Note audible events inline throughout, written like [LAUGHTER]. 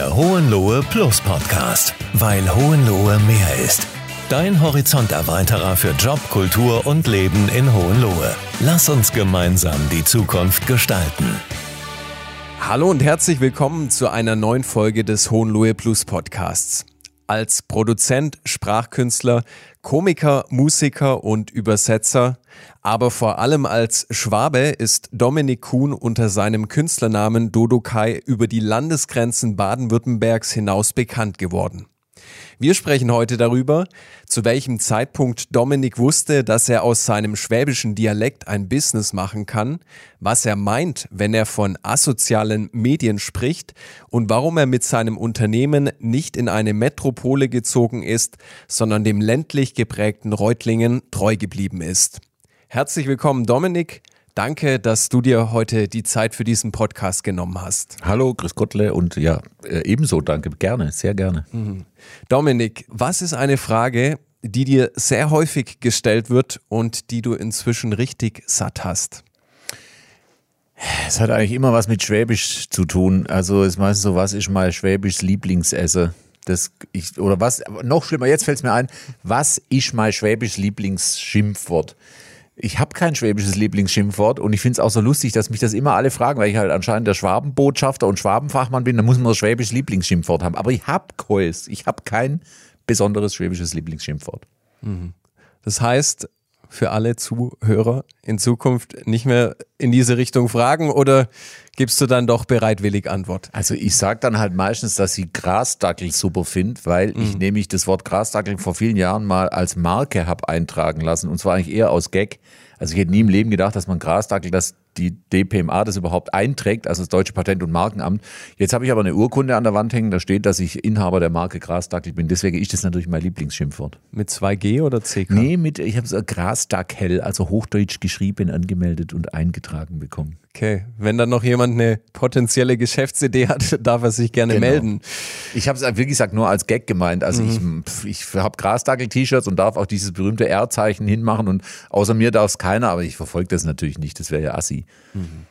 Der Hohenlohe Plus Podcast, weil Hohenlohe mehr ist. Dein Horizonterweiterer für Job, Kultur und Leben in Hohenlohe. Lass uns gemeinsam die Zukunft gestalten. Hallo und herzlich willkommen zu einer neuen Folge des Hohenlohe Plus Podcasts. Als Produzent, Sprachkünstler, Komiker, Musiker und Übersetzer, aber vor allem als Schwabe ist Dominik Kuhn unter seinem Künstlernamen Dodo Kai über die Landesgrenzen Baden-Württembergs hinaus bekannt geworden. Wir sprechen heute darüber, zu welchem Zeitpunkt Dominik wusste, dass er aus seinem schwäbischen Dialekt ein Business machen kann, was er meint, wenn er von asozialen Medien spricht und warum er mit seinem Unternehmen nicht in eine Metropole gezogen ist, sondern dem ländlich geprägten Reutlingen treu geblieben ist. Herzlich willkommen, Dominik. Danke, dass du dir heute die Zeit für diesen Podcast genommen hast. Hallo, Chris Gottle und ja, äh, ebenso danke, gerne, sehr gerne. Mhm. Dominik, was ist eine Frage, die dir sehr häufig gestellt wird und die du inzwischen richtig satt hast? Es hat eigentlich immer was mit Schwäbisch zu tun. Also es ist meistens so, was ist mein schwäbisches Lieblingsessen? Das ich, oder was, noch schlimmer, jetzt fällt es mir ein, was ist mein schwäbisches Lieblingsschimpfwort? Ich habe kein schwäbisches Lieblingsschimpfwort und ich finde es auch so lustig, dass mich das immer alle fragen, weil ich halt anscheinend der Schwabenbotschafter und Schwabenfachmann bin, da muss man das schwäbisches Lieblingsschimpfwort haben. Aber ich habe keins. Ich habe kein besonderes schwäbisches Lieblingsschimpfwort. Mhm. Das heißt, für alle Zuhörer in Zukunft nicht mehr in diese Richtung fragen oder gibst du dann doch bereitwillig Antwort? Also ich sage dann halt meistens, dass ich Grasdackel super finde, weil mhm. ich nämlich das Wort Grasdackel vor vielen Jahren mal als Marke habe eintragen lassen und zwar eigentlich eher aus Gag. Also ich hätte nie im Leben gedacht, dass man Grasdackel, dass die DPMA das überhaupt einträgt, also das Deutsche Patent- und Markenamt. Jetzt habe ich aber eine Urkunde an der Wand hängen, da steht, dass ich Inhaber der Marke Grasdackel bin. Deswegen ist das natürlich mein Lieblingsschimpfwort. Mit 2G oder CK? Nee, mit, ich habe so Grasdackel, also hochdeutsch geschrieben, angemeldet und eingetragen bekommen. Okay, wenn dann noch jemand eine potenzielle Geschäftsidee hat, [LAUGHS] darf er sich gerne genau. melden. Ich habe es wie gesagt nur als Gag gemeint. Also mhm. ich, ich habe Grasdackel-T-Shirts und darf auch dieses berühmte R-Zeichen hinmachen und außer mir darf es keiner, aber ich verfolge das natürlich nicht. Das wäre ja assi. Mhm.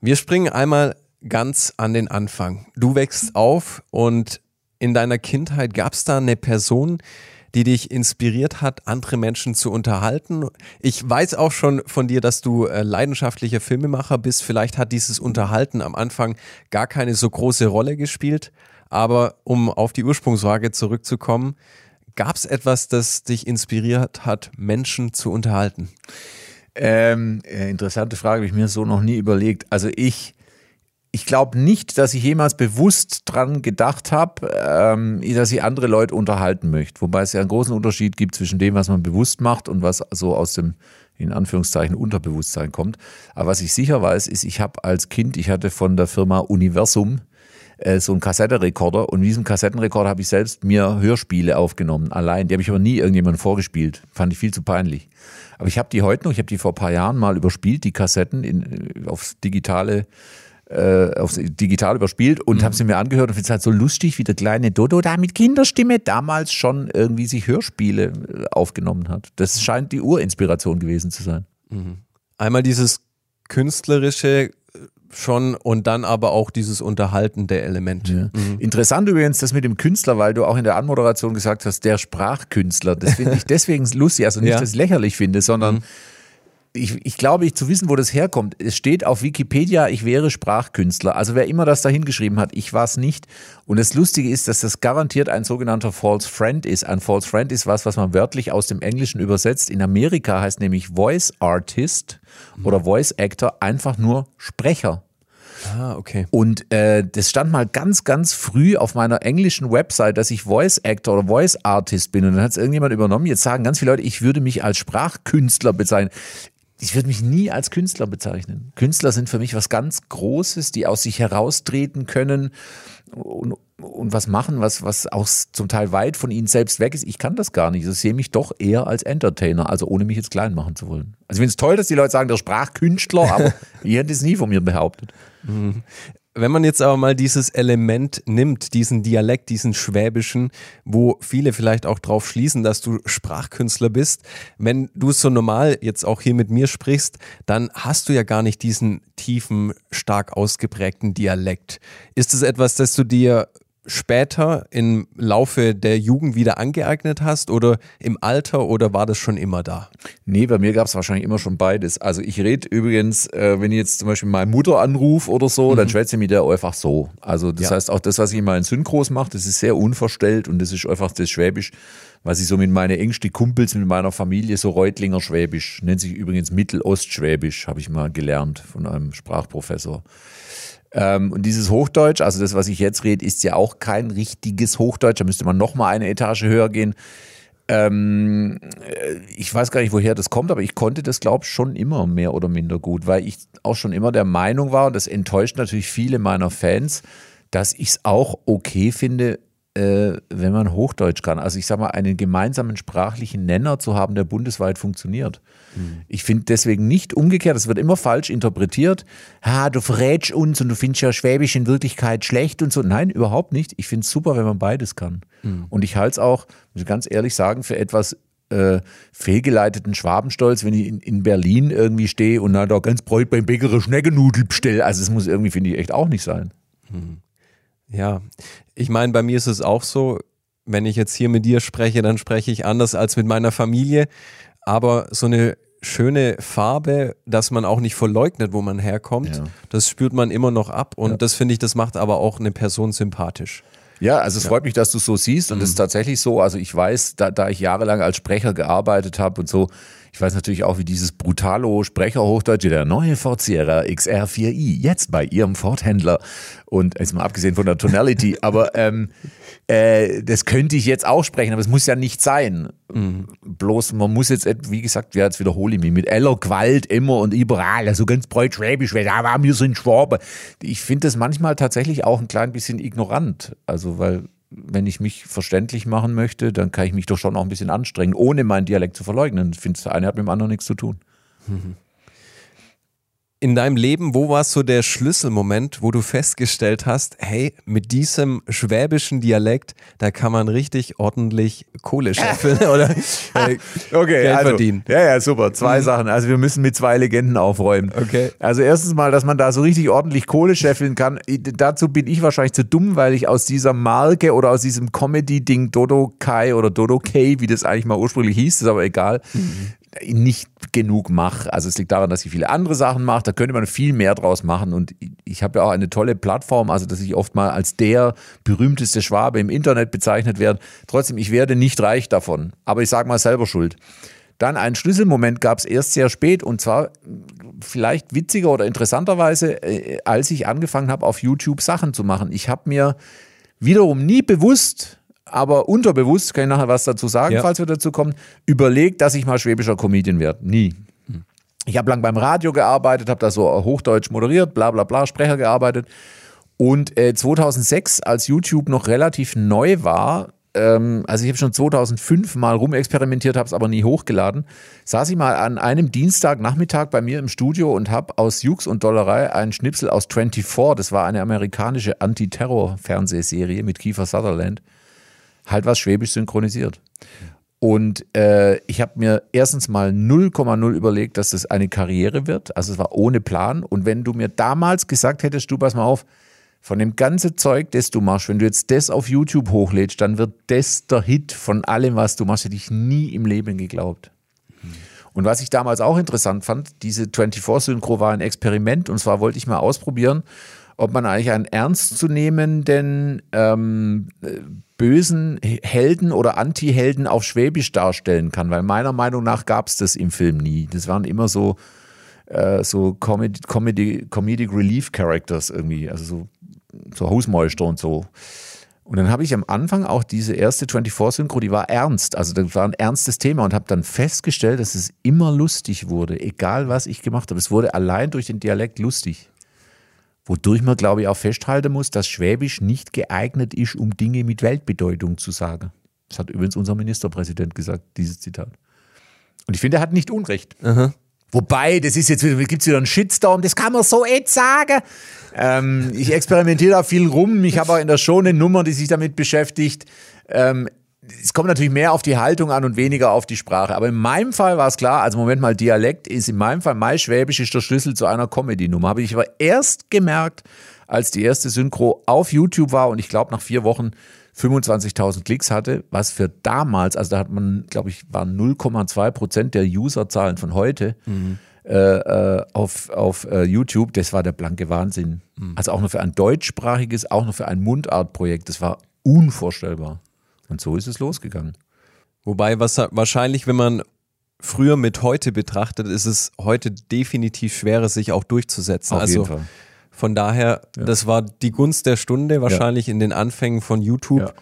Wir springen einmal ganz an den Anfang. Du wächst auf und in deiner Kindheit gab es da eine Person, die dich inspiriert hat, andere Menschen zu unterhalten. Ich weiß auch schon von dir, dass du äh, leidenschaftlicher Filmemacher bist. Vielleicht hat dieses Unterhalten am Anfang gar keine so große Rolle gespielt. Aber um auf die Ursprungsfrage zurückzukommen, gab es etwas, das dich inspiriert hat, Menschen zu unterhalten? Ähm, äh, interessante Frage, habe ich mir so noch nie überlegt. Also ich ich glaube nicht, dass ich jemals bewusst dran gedacht habe, ähm, dass ich andere Leute unterhalten möchte. Wobei es ja einen großen Unterschied gibt zwischen dem, was man bewusst macht und was so aus dem in Anführungszeichen Unterbewusstsein kommt. Aber was ich sicher weiß, ist, ich habe als Kind, ich hatte von der Firma Universum äh, so einen Kassettenrekorder und in diesem Kassettenrekorder habe ich selbst mir Hörspiele aufgenommen, allein. Die habe ich aber nie irgendjemandem vorgespielt. Fand ich viel zu peinlich. Aber ich habe die heute noch, ich habe die vor ein paar Jahren mal überspielt, die Kassetten in, aufs digitale äh, aufs digital überspielt und mhm. habe sie mir angehört und finde es halt so lustig, wie der kleine Dodo da mit Kinderstimme damals schon irgendwie sich Hörspiele äh, aufgenommen hat. Das scheint die Urinspiration gewesen zu sein. Mhm. Einmal dieses künstlerische äh, schon und dann aber auch dieses unterhaltende Element. Ja. Mhm. Interessant übrigens das mit dem Künstler, weil du auch in der Anmoderation gesagt hast, der Sprachkünstler. Das finde ich [LAUGHS] deswegen lustig, also nicht, ja. dass ich es lächerlich finde, sondern mhm ich, ich glaube, ich zu wissen, wo das herkommt. Es steht auf Wikipedia, ich wäre Sprachkünstler. Also wer immer das da hingeschrieben hat, ich war es nicht. Und das Lustige ist, dass das garantiert ein sogenannter False Friend ist. Ein False Friend ist was, was man wörtlich aus dem Englischen übersetzt. In Amerika heißt nämlich Voice Artist oder Voice Actor einfach nur Sprecher. Ah, okay. Und äh, das stand mal ganz, ganz früh auf meiner englischen Website, dass ich Voice Actor oder Voice Artist bin. Und dann hat es irgendjemand übernommen. Jetzt sagen ganz viele Leute, ich würde mich als Sprachkünstler bezeichnen ich würde mich nie als Künstler bezeichnen. Künstler sind für mich was ganz Großes, die aus sich heraustreten können und, und was machen, was, was auch zum Teil weit von ihnen selbst weg ist. Ich kann das gar nicht. Ich sehe mich doch eher als Entertainer, also ohne mich jetzt klein machen zu wollen. Also ich finde es toll, dass die Leute sagen, der Sprachkünstler, aber [LAUGHS] ich hätte es nie von mir behauptet. Mhm. Wenn man jetzt aber mal dieses Element nimmt, diesen Dialekt, diesen schwäbischen, wo viele vielleicht auch drauf schließen, dass du Sprachkünstler bist, wenn du so normal jetzt auch hier mit mir sprichst, dann hast du ja gar nicht diesen tiefen, stark ausgeprägten Dialekt. Ist es etwas, das du dir später im Laufe der Jugend wieder angeeignet hast oder im Alter oder war das schon immer da? Nee, bei mir gab es wahrscheinlich immer schon beides. Also ich rede übrigens, äh, wenn ich jetzt zum Beispiel meine Mutter anrufe oder so, mhm. dann schwätze ich mit der einfach so. Also das ja. heißt auch das, was ich in meinen Synchros mache, das ist sehr unverstellt und das ist einfach das Schwäbisch, was ich so mit meinen engsten Kumpels, mit meiner Familie, so Reutlinger Schwäbisch, nennt sich übrigens Mittelostschwäbisch, habe ich mal gelernt von einem Sprachprofessor. Ähm, und dieses Hochdeutsch, also das, was ich jetzt rede, ist ja auch kein richtiges Hochdeutsch. Da müsste man noch mal eine Etage höher gehen. Ähm, äh, ich weiß gar nicht, woher das kommt, aber ich konnte das, glaube ich, schon immer mehr oder minder gut, weil ich auch schon immer der Meinung war, und das enttäuscht natürlich viele meiner Fans, dass ich es auch okay finde, äh, wenn man Hochdeutsch kann. Also ich sage mal, einen gemeinsamen sprachlichen Nenner zu haben, der bundesweit funktioniert. Mhm. Ich finde deswegen nicht umgekehrt, das wird immer falsch interpretiert. Ha, du verrätst uns und du findest ja Schwäbisch in Wirklichkeit schlecht und so. Nein, überhaupt nicht. Ich finde es super, wenn man beides kann. Mhm. Und ich halte es auch, muss ich ganz ehrlich sagen, für etwas äh, fehlgeleiteten Schwabenstolz, wenn ich in, in Berlin irgendwie stehe und da ganz bräut beim Bäcker Schneckenudel bestelle. Also es muss irgendwie, finde ich, echt auch nicht sein. Mhm. Ja, ich meine, bei mir ist es auch so, wenn ich jetzt hier mit dir spreche, dann spreche ich anders als mit meiner Familie. Aber so eine schöne Farbe, dass man auch nicht verleugnet, wo man herkommt, ja. das spürt man immer noch ab. Und ja. das finde ich, das macht aber auch eine Person sympathisch. Ja, also es ja. freut mich, dass du es so siehst und es mhm. ist tatsächlich so. Also ich weiß, da, da ich jahrelang als Sprecher gearbeitet habe und so, ich weiß natürlich auch, wie dieses brutalo Sprecherhochdeutsche, der neue Ford Sierra XR4i, jetzt bei ihrem Ford-Händler. Und jetzt mal abgesehen von der Tonality, [LAUGHS] aber ähm, äh, das könnte ich jetzt auch sprechen, aber es muss ja nicht sein. Mhm. Bloß man muss jetzt, wie gesagt, ja, jetzt wiederhole ich mich, mit aller Gewalt immer und überall, also ganz breit schwäbisch, weil da waren wir so ein Schwabe. Ich finde das manchmal tatsächlich auch ein klein bisschen ignorant. Also, weil wenn ich mich verständlich machen möchte, dann kann ich mich doch schon auch ein bisschen anstrengen, ohne meinen Dialekt zu verleugnen. Ich finde, der eine hat mit dem anderen nichts zu tun. Mhm [LAUGHS] in deinem Leben, wo war so der Schlüsselmoment, wo du festgestellt hast, hey, mit diesem schwäbischen Dialekt, da kann man richtig ordentlich Kohle scheffeln [LAUGHS] oder äh, okay, Geld also, verdienen? Ja, ja, super. Zwei mhm. Sachen. Also wir müssen mit zwei Legenden aufräumen. Okay. Also erstens mal, dass man da so richtig ordentlich Kohle scheffeln kann. Dazu bin ich wahrscheinlich zu dumm, weil ich aus dieser Marke oder aus diesem Comedy-Ding Dodo Kai oder Dodo K, wie das eigentlich mal ursprünglich hieß, ist aber egal, mhm nicht genug mache. Also es liegt daran, dass ich viele andere Sachen mache. Da könnte man viel mehr draus machen. Und ich habe ja auch eine tolle Plattform, also dass ich oft mal als der berühmteste Schwabe im Internet bezeichnet werde. Trotzdem, ich werde nicht reich davon. Aber ich sage mal selber schuld. Dann ein Schlüsselmoment gab es erst sehr spät und zwar vielleicht witziger oder interessanterweise, äh, als ich angefangen habe, auf YouTube Sachen zu machen. Ich habe mir wiederum nie bewusst aber unterbewusst, kann ich nachher was dazu sagen, ja. falls wir dazu kommen, überlegt, dass ich mal schwäbischer Comedian werde. Nie. Ich habe lang beim Radio gearbeitet, habe da so Hochdeutsch moderiert, bla bla bla, Sprecher gearbeitet. Und äh, 2006, als YouTube noch relativ neu war, ähm, also ich habe schon 2005 mal rumexperimentiert, habe es aber nie hochgeladen, saß ich mal an einem Dienstagnachmittag bei mir im Studio und habe aus Jux und Dollerei einen Schnipsel aus 24, das war eine amerikanische Anti-Terror-Fernsehserie mit Kiefer Sutherland, halt was Schwäbisch synchronisiert. Und äh, ich habe mir erstens mal 0,0 überlegt, dass das eine Karriere wird. Also es war ohne Plan. Und wenn du mir damals gesagt hättest, du pass mal auf, von dem ganzen Zeug, das du machst, wenn du jetzt das auf YouTube hochlädst, dann wird das der Hit von allem, was du machst, hätte ich nie im Leben geglaubt. Und was ich damals auch interessant fand, diese 24-Synchro war ein Experiment und zwar wollte ich mal ausprobieren, ob man eigentlich einen ernstzunehmenden ähm, bösen Helden oder Anti-Helden auf Schwäbisch darstellen kann, weil meiner Meinung nach gab es das im Film nie. Das waren immer so, äh, so Comedy, Comedy, Comedic Relief Characters irgendwie, also so, so Hausmeister und so. Und dann habe ich am Anfang auch diese erste 24-Synchro, die war ernst, also das war ein ernstes Thema und habe dann festgestellt, dass es immer lustig wurde, egal was ich gemacht habe. Es wurde allein durch den Dialekt lustig. Wodurch man, glaube ich, auch festhalten muss, dass Schwäbisch nicht geeignet ist, um Dinge mit Weltbedeutung zu sagen. Das hat übrigens unser Ministerpräsident gesagt, dieses Zitat. Und ich finde, er hat nicht Unrecht. Aha. Wobei, das ist jetzt wieder, gibt es wieder einen Shitstorm, das kann man so jetzt sagen. Ähm, ich experimentiere da viel rum. Ich habe auch in der Show eine Nummer, die sich damit beschäftigt. Ähm, es kommt natürlich mehr auf die Haltung an und weniger auf die Sprache. Aber in meinem Fall war es klar, also Moment mal, Dialekt ist in meinem Fall, mein Schwäbisch ist der Schlüssel zu einer Comedy-Nummer. Habe ich aber erst gemerkt, als die erste Synchro auf YouTube war und ich glaube nach vier Wochen 25.000 Klicks hatte, was für damals, also da hat man, glaube ich, waren 0,2 Prozent der Userzahlen von heute. Mhm. Äh, äh, auf, auf äh, YouTube, das war der blanke Wahnsinn. Mhm. Also auch nur für ein deutschsprachiges, auch nur für ein Mundartprojekt, das war unvorstellbar. Und so ist es losgegangen. Wobei, was wahrscheinlich, wenn man früher mit heute betrachtet, ist es heute definitiv schwerer, sich auch durchzusetzen. Auf also jeden Fall. von daher, Ja. das war die Gunst der Stunde wahrscheinlich in den Anfängen von YouTube Ja.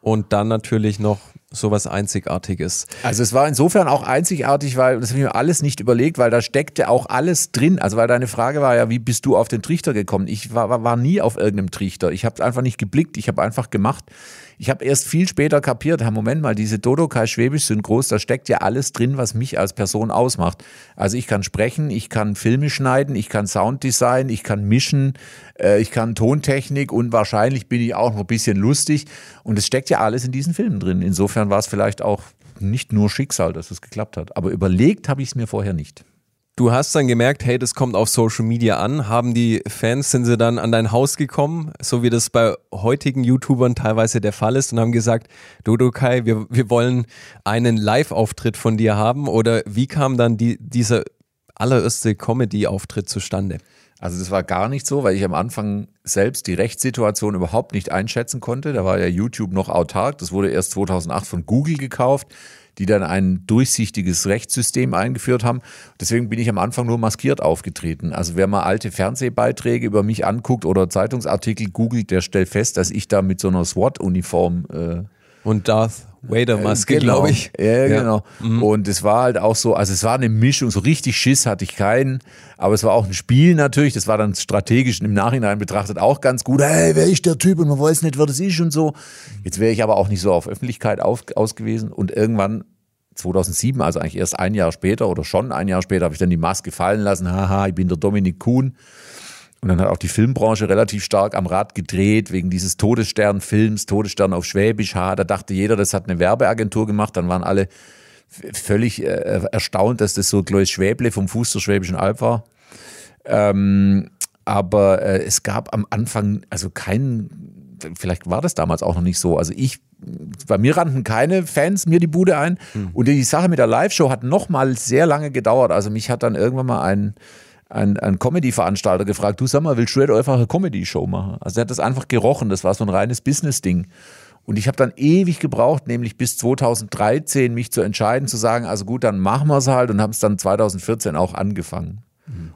und dann natürlich noch sowas Einzigartiges. Also es war insofern auch einzigartig, weil das habe ich mir alles nicht überlegt, weil da steckte auch alles drin. Also weil deine Frage war ja, wie bist du auf den Trichter gekommen? Ich war, war, war nie auf irgendeinem Trichter. Ich habe einfach nicht geblickt, ich habe einfach gemacht. Ich habe erst viel später kapiert, ha, Moment mal, diese Dodokai Schwäbisch Synchros, da steckt ja alles drin, was mich als Person ausmacht. Also ich kann sprechen, ich kann Filme schneiden, ich kann Sounddesign, ich kann mischen, äh, ich kann Tontechnik und wahrscheinlich bin ich auch noch ein bisschen lustig. Und es steckt ja alles in diesen Filmen drin. Insofern war es vielleicht auch nicht nur Schicksal, dass es geklappt hat. Aber überlegt habe ich es mir vorher nicht. Du hast dann gemerkt, hey, das kommt auf Social Media an. Haben die Fans, sind sie dann an dein Haus gekommen, so wie das bei heutigen YouTubern teilweise der Fall ist und haben gesagt, Dodo Kai, wir, wir wollen einen Live-Auftritt von dir haben? Oder wie kam dann die, dieser allererste Comedy-Auftritt zustande? Also das war gar nicht so, weil ich am Anfang selbst die Rechtssituation überhaupt nicht einschätzen konnte. Da war ja YouTube noch autark. Das wurde erst 2008 von Google gekauft, die dann ein durchsichtiges Rechtssystem eingeführt haben. Deswegen bin ich am Anfang nur maskiert aufgetreten. Also wer mal alte Fernsehbeiträge über mich anguckt oder Zeitungsartikel googelt, der stellt fest, dass ich da mit so einer SWAT-Uniform äh, Und Darth Vader-Maske, Genau. glaube ich. Ja, genau. Und es war halt auch so, also es war eine Mischung, so richtig Schiss hatte ich keinen, aber es war auch ein Spiel natürlich, das war dann strategisch im Nachhinein betrachtet auch ganz gut. Hey, wer ist der Typ und man weiß nicht, wer das ist und so. Jetzt wäre ich aber auch nicht so auf Öffentlichkeit auf, ausgewiesen und irgendwann 2007, also eigentlich erst ein Jahr später oder schon ein Jahr später, habe ich dann die Maske fallen lassen. Haha, ich bin der Dominik Kuhn. Und dann hat auch die Filmbranche relativ stark am Rad gedreht, wegen dieses Todesstern-Films, Todesstern auf Schwäbisch. Ha, da dachte jeder, das hat eine Werbeagentur gemacht. Dann waren alle völlig äh, erstaunt, dass das so Klois Schwäble vom Fuß der Schwäbischen Alb war. Ähm, aber äh, es gab am Anfang also keinen, vielleicht war das damals auch noch nicht so. Also ich, bei mir rannten keine Fans mir die Bude ein. Und die Sache mit der Live-Show hat nochmal sehr lange gedauert. Also mich hat dann irgendwann mal ein, ein, ein Comedy-Veranstalter gefragt, du sag mal, willst du nicht einfach eine Comedy-Show machen? Also er hat das einfach gerochen, das war so ein reines Business-Ding. Und ich habe dann ewig gebraucht, nämlich bis 2013, mich zu entscheiden, zu sagen, also gut, dann machen wir es halt und haben es dann 2014 auch angefangen.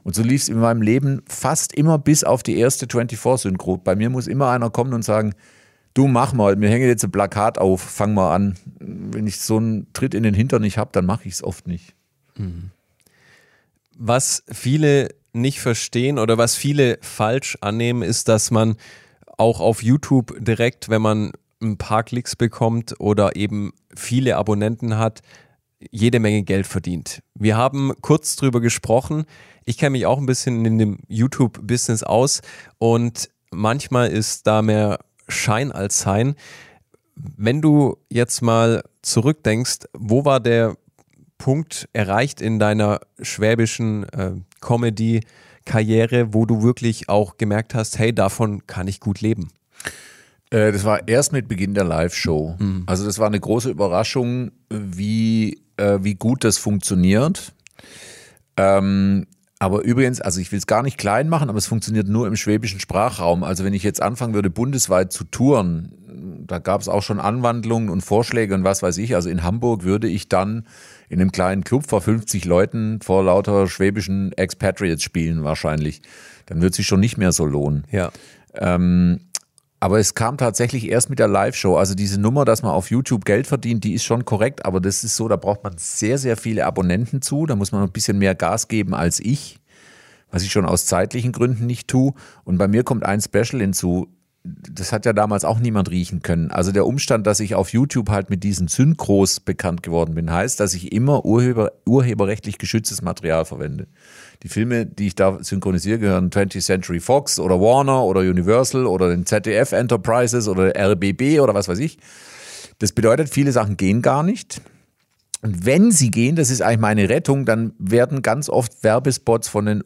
Und so lief es in meinem Leben fast immer bis auf die erste 24-Synchro. Bei mir muss immer einer kommen und sagen, du mach mal, mir hängt jetzt ein Plakat auf, fang mal an. Wenn ich so einen Tritt in den Hintern nicht habe, dann mache ich es oft nicht. Was viele nicht verstehen oder was viele falsch annehmen, ist, dass man auch auf YouTube direkt, wenn man ein paar Klicks bekommt oder eben viele Abonnenten hat, jede Menge Geld verdient. Wir haben kurz drüber gesprochen. Ich kenne mich auch ein bisschen in dem YouTube-Business aus und manchmal ist da mehr Schein als Sein. Wenn du jetzt mal zurückdenkst, wo war der Punkt erreicht in deiner schwäbischen äh, Comedy-Karriere, wo du wirklich auch gemerkt hast, hey, davon kann ich gut leben? Äh, Das war erst mit Beginn der Live-Show. Also das war eine große Überraschung, wie, äh, wie gut das funktioniert. Ähm, aber übrigens, also ich will es gar nicht klein machen, aber es funktioniert nur im schwäbischen Sprachraum. Also wenn ich jetzt anfangen würde, bundesweit zu touren, da gab es auch schon Anwandlungen und Vorschläge und was weiß ich. Also in Hamburg würde ich dann in einem kleinen Club vor 50 Leuten vor lauter schwäbischen Expatriates spielen wahrscheinlich. Dann wird sich schon nicht mehr so lohnen. Ja. Ähm, aber es kam tatsächlich erst mit der Live-Show. Also diese Nummer, dass man auf YouTube Geld verdient, die ist schon korrekt, aber das ist so, da braucht man sehr, sehr viele Abonnenten zu. Da muss man ein bisschen mehr Gas geben als ich, was ich schon aus zeitlichen Gründen nicht tue. Und bei mir kommt ein Special hinzu. Das hat ja damals auch niemand riechen können. Also der Umstand, dass ich auf YouTube halt mit diesen Synchros bekannt geworden bin, heißt, dass ich immer Urheber, urheberrechtlich geschütztes Material verwende. Die Filme, die ich da synchronisiere, gehören 20th Century Fox oder Warner oder Universal oder den ZDF Enterprises oder RBB oder was weiß ich. Das bedeutet, viele Sachen gehen gar nicht. Und wenn sie gehen, das ist eigentlich meine Rettung, dann werden ganz oft Werbespots von den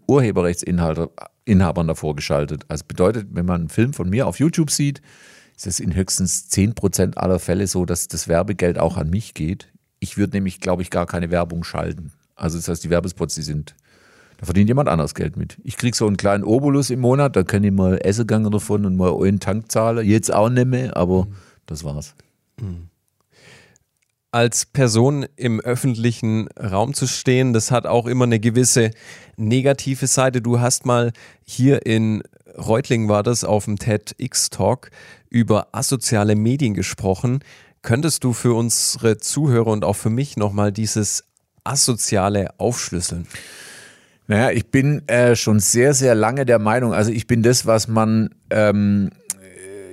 Urheberrechtsinhabern davor geschaltet. Also bedeutet, wenn man einen Film von mir auf YouTube sieht, ist es in höchstens 10% aller Fälle so, dass das Werbegeld auch an mich geht. Ich würde nämlich, glaube ich, gar keine Werbung schalten. Also das heißt, die Werbespots, die sind, da verdient jemand anderes Geld mit. Ich kriege so einen kleinen Obolus im Monat, da kann ich mal Essen gehen davon und mal einen Tank zahlen. Jetzt auch nicht mehr, aber mhm. das war's. Mhm als Person im öffentlichen Raum zu stehen, das hat auch immer eine gewisse negative Seite. Du hast mal hier in Reutling war das auf dem TEDx-Talk über asoziale Medien gesprochen. Könntest du für unsere Zuhörer und auch für mich nochmal dieses Asoziale aufschlüsseln? Naja, ich bin äh, schon sehr, sehr lange der Meinung, also ich bin das, was man ähm,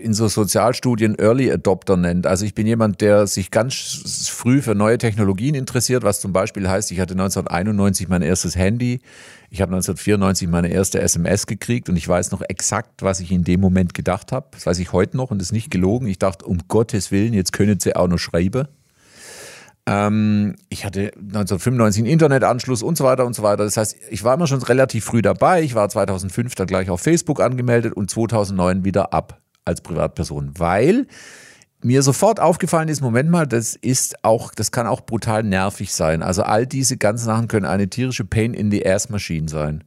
in so Sozialstudien Early Adopter nennt. Also ich bin jemand, der sich ganz früh für neue Technologien interessiert, was zum Beispiel heißt, ich hatte 1991 mein erstes Handy, ich habe 1994 meine erste SMS gekriegt und ich weiß noch exakt, was ich in dem Moment gedacht habe. Das weiß ich heute noch und ist nicht gelogen. Ich dachte, um Gottes Willen, jetzt können sie auch noch schreiben. Ähm, ich hatte 1995 einen Internetanschluss und so weiter und so weiter. Das heißt, ich war immer schon relativ früh dabei. Ich war 2005 dann gleich auf Facebook angemeldet und 2009 wieder ab als Privatperson, weil mir sofort aufgefallen ist, Moment mal, das ist auch, das kann auch brutal nervig sein. Also all diese ganzen Sachen können eine tierische Pain in the Ass Machine sein.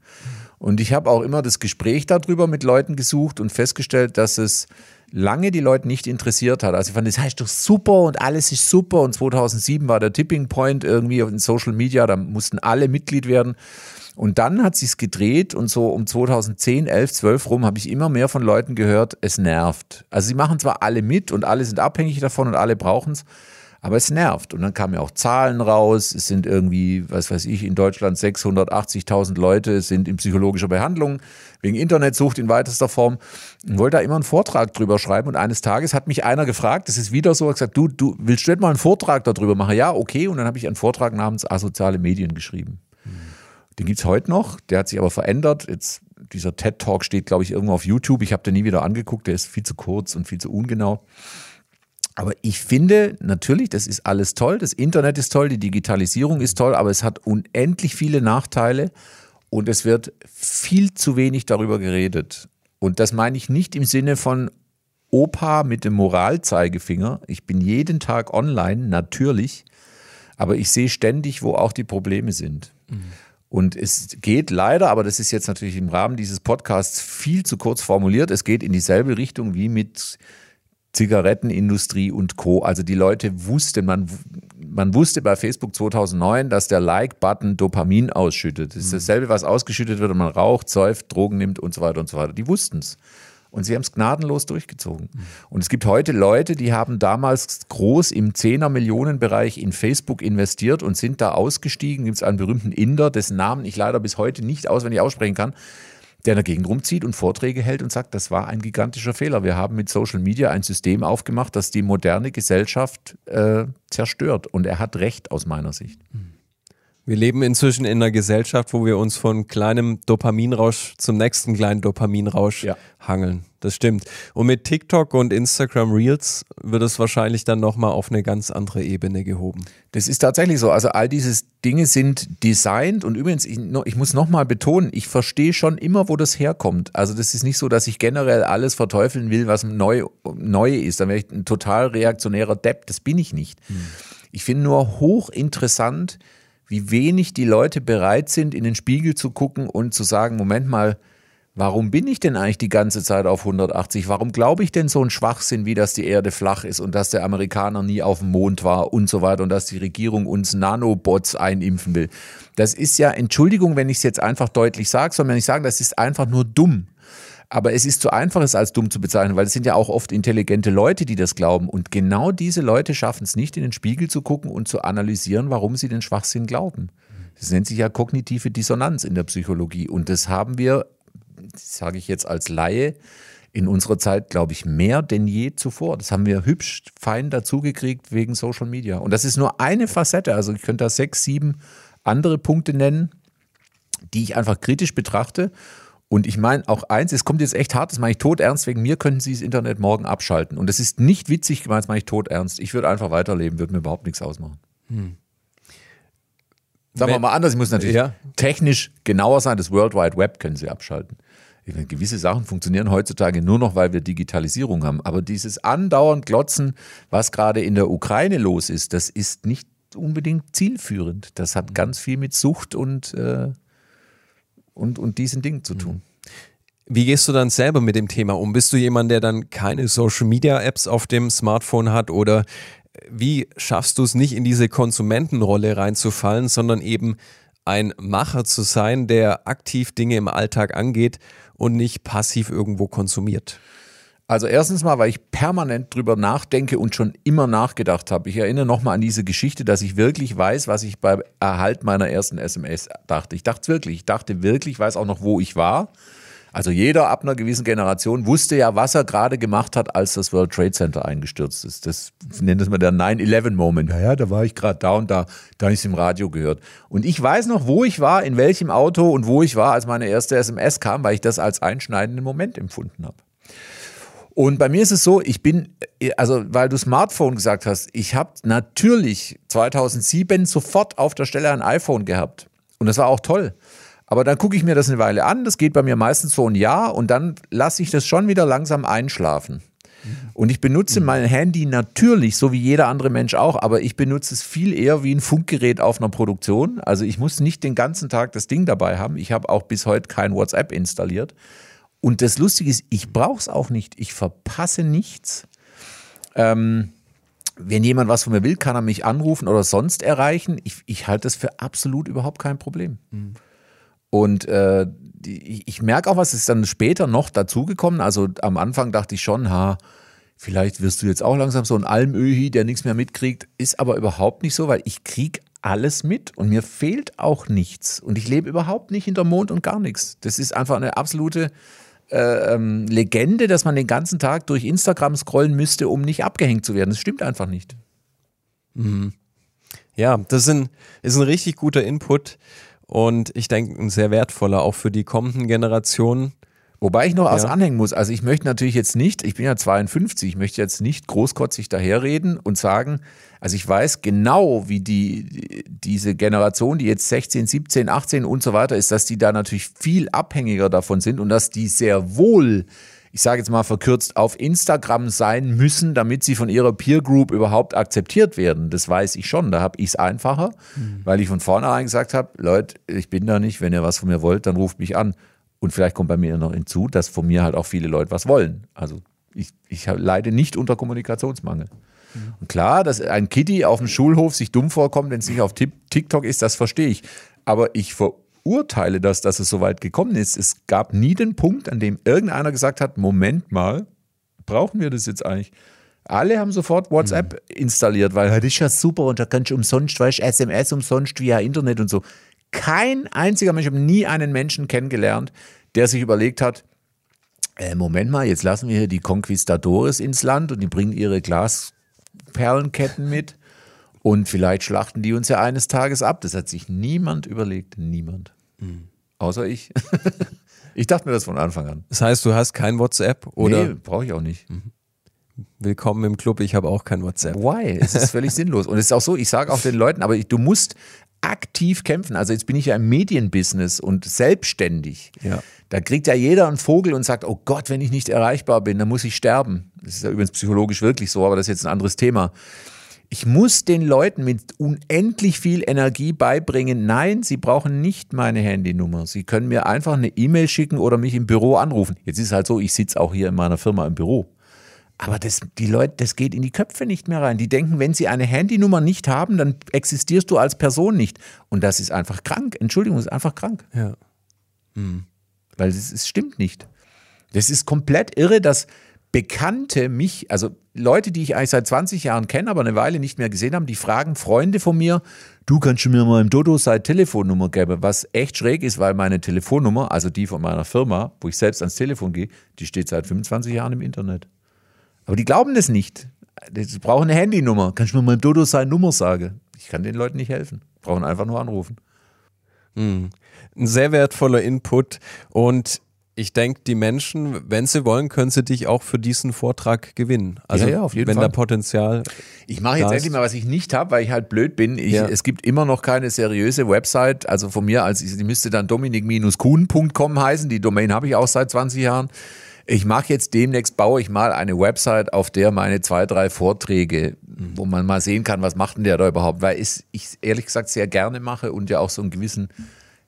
Und ich habe auch immer das Gespräch darüber mit Leuten gesucht und festgestellt, dass es lange die Leute nicht interessiert hat. Also ich fand, das heißt doch super und alles ist super. Und 2007 war der Tipping Point irgendwie in Social Media, da mussten alle Mitglied werden. Und dann hat sich's gedreht und so um 2010, 11, 12 rum habe ich immer mehr von Leuten gehört, es nervt. Also sie machen zwar alle mit und alle sind abhängig davon und alle brauchen es, aber es nervt. Und dann kamen ja auch Zahlen raus. Es sind irgendwie, was weiß ich, in Deutschland 680.000 Leute sind in psychologischer Behandlung wegen Internetsucht in weitester Form. Ich wollte da immer einen Vortrag drüber schreiben. Und eines Tages hat mich einer gefragt, das ist wieder so, hat gesagt, du, du willst du nicht mal einen Vortrag darüber machen? Ja, okay. Und dann habe ich einen Vortrag namens Asoziale Medien geschrieben. Den gibt es heute noch, der hat sich aber verändert. Jetzt, dieser TED-Talk steht, glaube ich, irgendwo auf YouTube. Ich habe den nie wieder angeguckt, der ist viel zu kurz und viel zu ungenau. Aber ich finde natürlich, das ist alles toll. Das Internet ist toll, die Digitalisierung ist toll, aber es hat unendlich viele Nachteile und es wird viel zu wenig darüber geredet. Und das meine ich nicht im Sinne von Opa mit dem Moralzeigefinger. Ich bin jeden Tag online, natürlich, aber ich sehe ständig, wo auch die Probleme sind. Mhm. Und es geht leider, aber das ist jetzt natürlich im Rahmen dieses Podcasts viel zu kurz formuliert, es geht in dieselbe Richtung wie mit Zigarettenindustrie und Co. Also die Leute wussten, man, man wusste bei Facebook 2009, dass der Like-Button Dopamin ausschüttet. Das ist mhm. dasselbe, was ausgeschüttet wird, wenn man raucht, säuft, Drogen nimmt und so weiter und so weiter. Die wussten es. Und sie haben es gnadenlos durchgezogen. Und es gibt heute Leute, die haben damals groß im 10er-Millionen-Bereich in Facebook investiert und sind da ausgestiegen. Gibt es einen berühmten Inder, dessen Namen ich leider bis heute nicht auswendig aussprechen kann, der dagegen rumzieht und Vorträge hält und sagt, das war ein gigantischer Fehler. Wir haben mit Social Media ein System aufgemacht, das die moderne Gesellschaft äh, zerstört. Und er hat recht aus meiner Sicht. Mhm. Wir leben inzwischen in einer Gesellschaft, wo wir uns von kleinem Dopaminrausch zum nächsten kleinen Dopaminrausch ja. hangeln. Das stimmt. Und mit TikTok und Instagram Reels wird es wahrscheinlich dann nochmal auf eine ganz andere Ebene gehoben. Das ist tatsächlich so. Also all diese Dinge sind designt und übrigens, ich, ich muss nochmal betonen, ich verstehe schon immer, wo das herkommt. Also das ist nicht so, dass ich generell alles verteufeln will, was neu, neu ist. Dann wäre ich ein total reaktionärer Depp. Das bin ich nicht. Hm. Ich finde nur hochinteressant, wie wenig die Leute bereit sind, in den Spiegel zu gucken und zu sagen, Moment mal, warum bin ich denn eigentlich die ganze Zeit auf 180? Warum glaube ich denn so einen Schwachsinn, wie dass die Erde flach ist und dass der Amerikaner nie auf dem Mond war und so weiter und dass die Regierung uns Nanobots einimpfen will? Das ist ja, Entschuldigung, wenn ich es jetzt einfach deutlich sage, sondern ich sage, das ist einfach nur dumm. Aber es ist zu einfach, es als dumm zu bezeichnen, weil es sind ja auch oft intelligente Leute, die das glauben. Und genau diese Leute schaffen es nicht, in den Spiegel zu gucken und zu analysieren, warum sie den Schwachsinn glauben. Das nennt sich ja kognitive Dissonanz in der Psychologie. Und das haben wir, sage ich jetzt als Laie, in unserer Zeit, glaube ich, mehr denn je zuvor. Das haben wir hübsch fein dazugekriegt wegen Social Media. Und das ist nur eine Facette. Also ich könnte da sechs, sieben andere Punkte nennen, die ich einfach kritisch betrachte. Und ich meine auch eins, es kommt jetzt echt hart, das meine ich tot ernst, wegen mir könnten Sie das Internet morgen abschalten. Und das ist nicht witzig gemeint, das meine ich tot ernst. Ich würde einfach weiterleben, würde mir überhaupt nichts ausmachen. Hm. Sagen wir mal anders, ich muss natürlich ja. technisch genauer sein, das World Wide Web können Sie abschalten. Meine, gewisse Sachen funktionieren heutzutage nur noch, weil wir Digitalisierung haben. Aber dieses andauernd Glotzen, was gerade in der Ukraine los ist, das ist nicht unbedingt zielführend. Das hat ganz viel mit Sucht und, äh, und, und diesen Dingen zu tun. Wie gehst du dann selber mit dem Thema um? Bist du jemand, der dann keine Social Media Apps auf dem Smartphone hat oder wie schaffst du es nicht in diese Konsumentenrolle reinzufallen, sondern eben ein Macher zu sein, der aktiv Dinge im Alltag angeht und nicht passiv irgendwo konsumiert? Also erstens mal, weil ich permanent drüber nachdenke und schon immer nachgedacht habe. Ich erinnere nochmal an diese Geschichte, dass ich wirklich weiß, was ich beim Erhalt meiner ersten SMS dachte. Ich dachte wirklich, ich dachte wirklich, weiß auch noch, wo ich war. Also jeder ab einer gewissen Generation wusste ja, was er gerade gemacht hat, als das World Trade Center eingestürzt ist. Das nennt es mal der 9-11-Moment. Ja, ja, da war ich gerade da und da, da habe ich es im Radio gehört. Und ich weiß noch, wo ich war, in welchem Auto und wo ich war, als meine erste SMS kam, weil ich das als einschneidenden Moment empfunden habe. Und bei mir ist es so, ich bin, also weil du Smartphone gesagt hast, ich habe natürlich 2007 sofort auf der Stelle ein iPhone gehabt. Und das war auch toll. Aber dann gucke ich mir das eine Weile an. Das geht bei mir meistens so ein Jahr und dann lasse ich das schon wieder langsam einschlafen. Und ich benutze mein Handy natürlich, so wie jeder andere Mensch auch, aber ich benutze es viel eher wie ein Funkgerät auf einer Produktion. Also ich muss nicht den ganzen Tag das Ding dabei haben. Ich habe auch bis heute kein WhatsApp installiert. Und das Lustige ist, ich brauche es auch nicht. Ich verpasse nichts. Ähm, wenn jemand was von mir will, kann er mich anrufen oder sonst erreichen. Ich, ich halte das für absolut überhaupt kein Problem. Mhm. Und äh, die, ich merke auch, was ist dann später noch dazugekommen. Also am Anfang dachte ich schon, ha, vielleicht wirst du jetzt auch langsam so ein Almöhi, der nichts mehr mitkriegt. Ist aber überhaupt nicht so, weil ich kriege alles mit und mir fehlt auch nichts. Und ich lebe überhaupt nicht hinter Mond und gar nichts. Das ist einfach eine absolute äh, ähm, Legende, dass man den ganzen Tag durch Instagram scrollen müsste, um nicht abgehängt zu werden. Das stimmt einfach nicht. Mhm. Ja, das ist ein, ist ein richtig guter Input und ich denke, ein sehr wertvoller auch für die kommenden Generationen. Wobei ich noch ja. was anhängen muss. Also ich möchte natürlich jetzt nicht, ich bin ja 52, ich möchte jetzt nicht großkotzig daherreden und sagen, also ich weiß genau, wie die, diese Generation, die jetzt 16, 17, 18 und so weiter ist, dass die da natürlich viel abhängiger davon sind und dass die sehr wohl ich sage jetzt mal verkürzt, auf Instagram sein müssen, damit sie von ihrer Peer Group überhaupt akzeptiert werden. Das weiß ich schon. Da habe ich es einfacher, mhm. weil ich von vornherein gesagt habe, Leute, ich bin da nicht, wenn ihr was von mir wollt, dann ruft mich an. Und vielleicht kommt bei mir noch hinzu, dass von mir halt auch viele Leute was wollen. Also ich, ich leide nicht unter Kommunikationsmangel. Und klar, dass ein Kitty auf dem Schulhof sich dumm vorkommt, wenn es nicht auf TikTok ist, das verstehe ich. Aber ich ver verurteile das, dass es so weit gekommen ist. Es gab nie den Punkt, an dem irgendeiner gesagt hat, Moment mal, brauchen wir das jetzt eigentlich? Alle haben sofort WhatsApp mhm. installiert, weil das ist ja super und da kannst du umsonst, weißt SMS umsonst via Internet und so. Kein einziger Mensch, ich habe nie einen Menschen kennengelernt, der sich überlegt hat, äh, Moment mal, jetzt lassen wir hier die Conquistadores ins Land und die bringen ihre Glasperlenketten mit und vielleicht schlachten die uns ja eines Tages ab. Das hat sich niemand überlegt, niemand. Mhm. Außer ich. [LAUGHS] ich dachte mir das von Anfang an. Das heißt, du hast kein WhatsApp oder? Nee, brauche ich auch nicht. Mhm. Willkommen im Club, ich habe auch kein WhatsApp. Why? Es ist völlig sinnlos. Und es ist auch so, ich sage auch den Leuten, aber ich, du musst aktiv kämpfen. Also jetzt bin ich ja im Medienbusiness und selbstständig. Ja. Da kriegt ja jeder einen Vogel und sagt, oh Gott, wenn ich nicht erreichbar bin, dann muss ich sterben. Das ist ja übrigens psychologisch wirklich so, aber das ist jetzt ein anderes Thema. Ich muss den Leuten mit unendlich viel Energie beibringen, nein, sie brauchen nicht meine Handynummer. Sie können mir einfach eine E-Mail schicken oder mich im Büro anrufen. Jetzt ist es halt so, ich sitze auch hier in meiner Firma im Büro. Aber das, die Leute, das geht in die Köpfe nicht mehr rein. Die denken, wenn sie eine Handynummer nicht haben, dann existierst du als Person nicht. Und das ist einfach krank. Entschuldigung, ist einfach krank. Ja. Hm. Weil es, es stimmt nicht. Das ist komplett irre, dass Bekannte mich, also Leute, die ich eigentlich seit 20 Jahren kenne, aber eine Weile nicht mehr gesehen haben, die fragen Freunde von mir, du kannst du mir mal im Dodo seit Telefonnummer geben, was echt schräg ist, weil meine Telefonnummer, also die von meiner Firma, wo ich selbst ans Telefon gehe, die steht seit 25 Jahren im Internet. Aber die glauben das nicht. Die brauchen eine Handynummer. Kannst du mir mal Dodo seine Nummer sagen? Ich kann den Leuten nicht helfen. Brauchen einfach nur anrufen. Ein sehr wertvoller Input und ich denke, die Menschen, wenn sie wollen, können sie dich auch für diesen Vortrag gewinnen. Also Ja, ja, auf jeden wenn Fall. da Potenzial. Ich mache jetzt endlich mal, was ich nicht habe, weil ich halt blöd bin. Ich, Ja. Es gibt immer noch keine seriöse Website. Also von mir, als die müsste dann dominik-kuhn.com heißen. Die Domain habe ich auch seit 20 Jahren. Ich mache jetzt demnächst, baue ich mal eine Website, auf der meine zwei, drei Vorträge, wo man mal sehen kann, was macht denn der da überhaupt, weil es, ich ehrlich gesagt sehr gerne mache und ja auch so einen gewissen,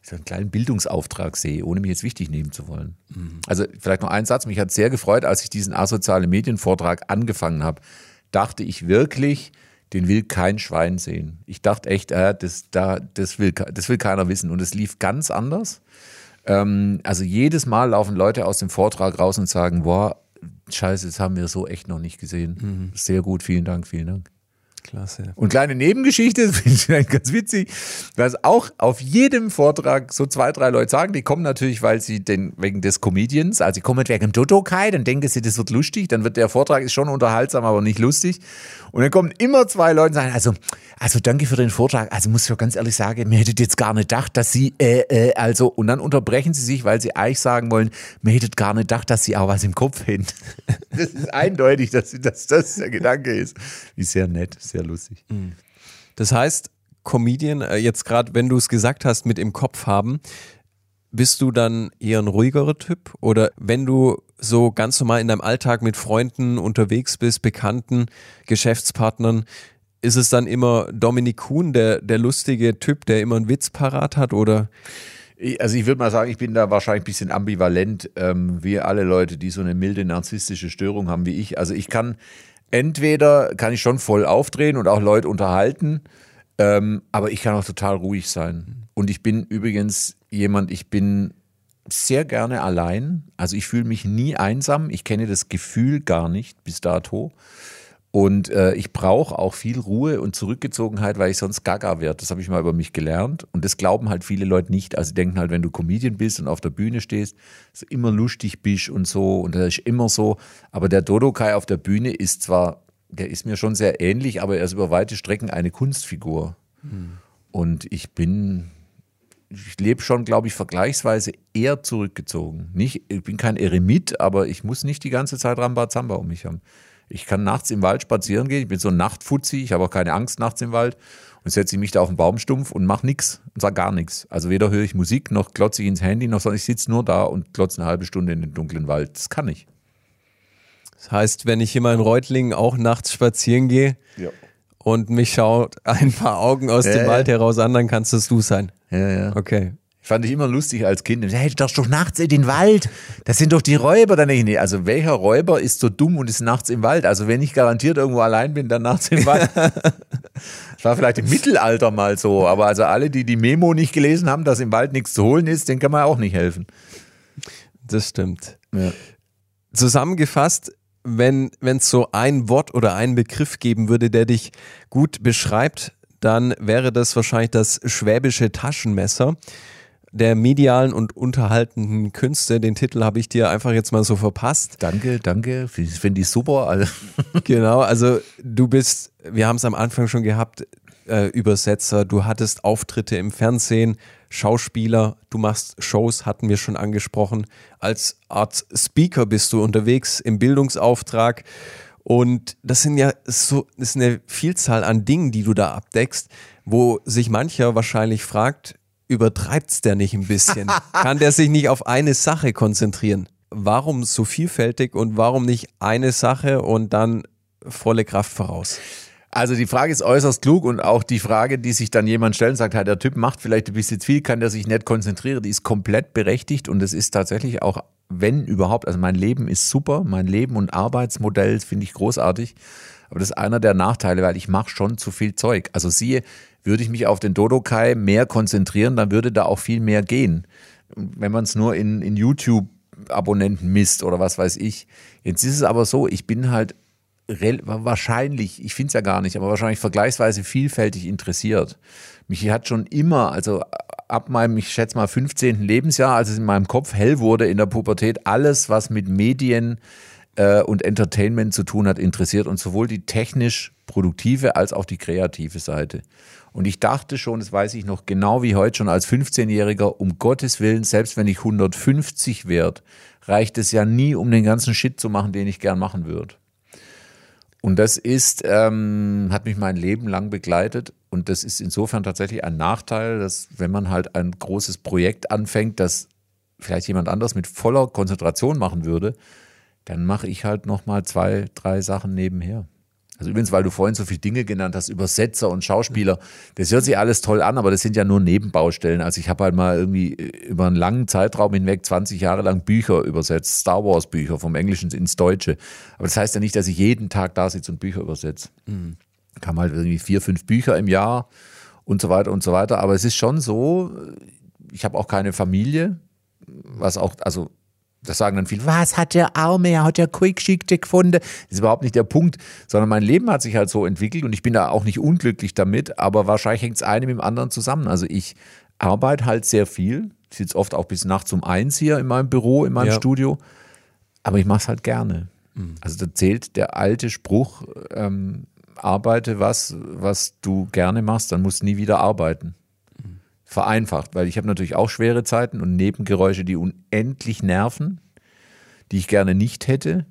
so einen kleinen Bildungsauftrag sehe, ohne mich jetzt wichtig nehmen zu wollen. Also vielleicht noch ein Satz, mich hat sehr gefreut, als ich diesen asoziale Medienvortrag angefangen habe, dachte ich wirklich, den will kein Schwein sehen. Ich dachte echt, äh, das, da, das, will, das will keiner wissen. Und es lief ganz anders. Ähm, also jedes Mal laufen Leute aus dem Vortrag raus und sagen, boah, scheiße, das haben wir so echt noch nicht gesehen. Sehr gut, vielen Dank, vielen Dank. Klasse. Und kleine Nebengeschichte, [LAUGHS] das finde ich ganz witzig, was auch auf jedem Vortrag so zwei, drei Leute sagen, die kommen natürlich, weil sie den, wegen des Comedians, also sie kommen wegen dem Dodokai, dann denken sie, das wird lustig, dann wird der Vortrag ist schon unterhaltsam, aber nicht lustig. Und dann kommen immer zwei Leute und sagen, also, also danke für den Vortrag, also muss ich auch ganz ehrlich sagen, mir hättet jetzt gar nicht gedacht, dass sie, äh, äh, also, und dann unterbrechen sie sich, weil sie eigentlich sagen wollen, mir hättet gar nicht gedacht, dass sie auch was im Kopf haben. [LAUGHS] Das ist eindeutig, dass, dass das der Gedanke ist. Wie sehr nett, sehr lustig. Das heißt, Comedian, äh, jetzt gerade, wenn du es gesagt hast, mit im Kopf haben, bist du dann eher ein ruhigerer Typ? Oder wenn du so ganz normal in deinem Alltag mit Freunden unterwegs bist, Bekannten, Geschäftspartnern, ist es dann immer Dominik Kuhn, der, der lustige Typ, der immer einen Witz parat hat? Oder Also ich würde mal sagen, ich bin da wahrscheinlich ein bisschen ambivalent, ähm, wie alle Leute, die so eine milde narzisstische Störung haben wie ich. Also ich kann entweder kann ich schon voll aufdrehen und auch Leute unterhalten, ähm, aber ich kann auch total ruhig sein. Und ich bin übrigens jemand, ich bin sehr gerne allein. Also ich fühle mich nie einsam. Ich kenne das Gefühl gar nicht bis dato. Und äh, ich brauche auch viel Ruhe und Zurückgezogenheit, weil ich sonst gaga werde. Das habe ich mal über mich gelernt. Und das glauben halt viele Leute nicht. Also sie denken halt, wenn du Comedian bist und auf der Bühne stehst, dass du immer lustig bist und so. Und das ist immer so. Aber der Dodokai auf der Bühne ist zwar, der ist mir schon sehr ähnlich, aber er ist über weite Strecken eine Kunstfigur. Und ich bin, ich lebe schon, glaube ich, vergleichsweise eher zurückgezogen. Nicht, ich bin kein Eremit, aber ich muss nicht die ganze Zeit Rambazamba um mich haben. Ich kann nachts im Wald spazieren gehen. Ich bin so ein Nachtfuzzi. Ich habe auch keine Angst nachts im Wald. Und setze ich mich da auf den Baumstumpf und mache nichts und sage gar nichts. Also weder höre ich Musik, noch glotze ich ins Handy, noch sondern ich sitze nur da und glotze eine halbe Stunde in den dunklen Wald. Das kann ich. das heißt, wenn ich immer in Reutlingen auch nachts spazieren gehe und mich schaut [LAUGHS] ein paar Augen aus Ja, dem ja. Wald heraus an, dann kannst es du sein. Ja, ja. Okay. Fand ich immer lustig als Kind. Hey, du darfst doch nachts in den Wald. Das sind doch die Räuber. Dann denke ich, nee, also welcher Räuber ist so dumm und ist nachts im Wald? Also wenn ich garantiert irgendwo allein bin, dann nachts im Wald. [LAUGHS] Das war vielleicht im Mittelalter mal so, aber also alle, die die Memo nicht gelesen haben, dass im Wald nichts zu holen ist, denen kann man auch nicht helfen. Das stimmt. Ja. Zusammengefasst, wenn es so ein Wort oder einen Begriff geben würde, der dich gut beschreibt, dann wäre das wahrscheinlich das schwäbische Taschenmesser der medialen und unterhaltenden Künste. Den Titel habe ich dir einfach jetzt mal so verpasst. Danke, danke. Finde ich super. Also, [LAUGHS] Genau, also du bist, wir haben es am Anfang schon gehabt, äh, Übersetzer, du hattest Auftritte im Fernsehen, Schauspieler, du machst Shows, hatten wir schon angesprochen. Als Art Speaker bist du unterwegs im Bildungsauftrag. Und das sind ja so, ist eine Vielzahl an Dingen, die du da abdeckst, wo sich mancher wahrscheinlich fragt, übertreibt's der nicht ein bisschen? [LAUGHS] Kann der sich nicht auf eine Sache konzentrieren? Warum so vielfältig und warum nicht eine Sache und dann volle Kraft voraus? Also die Frage ist äußerst klug und auch die Frage, die sich dann jemand stellt und sagt, halt, der Typ macht vielleicht ein bisschen viel, kann der sich nicht konzentrieren, die ist komplett berechtigt und es ist tatsächlich auch, wenn überhaupt, also mein Leben ist super, mein Leben und Arbeitsmodell finde ich großartig, aber das ist einer der Nachteile, weil ich mache schon zu viel Zeug. Also siehe, würde ich mich auf den Dodokai mehr konzentrieren, dann würde da auch viel mehr gehen. Wenn man es nur in, in YouTube Abonnenten misst oder was weiß ich. Jetzt ist es aber so, ich bin halt wahrscheinlich, ich finde es ja gar nicht, aber wahrscheinlich vergleichsweise vielfältig interessiert. Mich hat schon immer, also ab meinem, ich schätze mal, 15. Lebensjahr, als es in meinem Kopf hell wurde in der Pubertät, alles, was mit Medien äh, und Entertainment zu tun hat, interessiert und sowohl die technisch produktive als auch die kreative Seite. Und ich dachte schon, das weiß ich noch genau wie heute schon als 15-Jähriger, um Gottes Willen, selbst wenn ich 150 werde, reicht es ja nie, um den ganzen Shit zu machen, den ich gern machen würde. Und das ist, ähm, hat mich mein Leben lang begleitet. Und das ist insofern tatsächlich ein Nachteil, dass wenn man halt ein großes Projekt anfängt, das vielleicht jemand anders mit voller Konzentration machen würde, dann mache ich halt nochmal zwei, drei Sachen nebenher. Also übrigens, weil du vorhin so viele Dinge genannt hast, Übersetzer und Schauspieler, das hört sich alles toll an, aber das sind ja nur Nebenbaustellen. Also ich habe halt mal irgendwie über einen langen Zeitraum hinweg 20 Jahre lang Bücher übersetzt, Star Wars Bücher vom Englischen ins Deutsche. Aber das heißt ja nicht, dass ich jeden Tag da sitze und Bücher übersetze. Mhm. Kam halt irgendwie vier, fünf Bücher im Jahr und so weiter und so weiter. Aber es ist schon so, ich habe auch keine Familie, was auch, also das sagen dann viele, was hat der Arme, er hat ja Quickschickte gefunden. Das ist überhaupt nicht der Punkt, sondern mein Leben hat sich halt so entwickelt und ich bin da auch nicht unglücklich damit, aber wahrscheinlich hängt es eine mit dem anderen zusammen. Also ich arbeite halt sehr viel, sitze oft auch bis nachts um eins hier in meinem Büro, in meinem ja. Studio, aber ich mache es halt gerne. Mhm. Also da zählt der alte Spruch, ähm, arbeite was, was du gerne machst, dann musst du nie wieder arbeiten vereinfacht, weil ich habe natürlich auch schwere Zeiten und Nebengeräusche, die unendlich nerven, die ich gerne nicht hätte.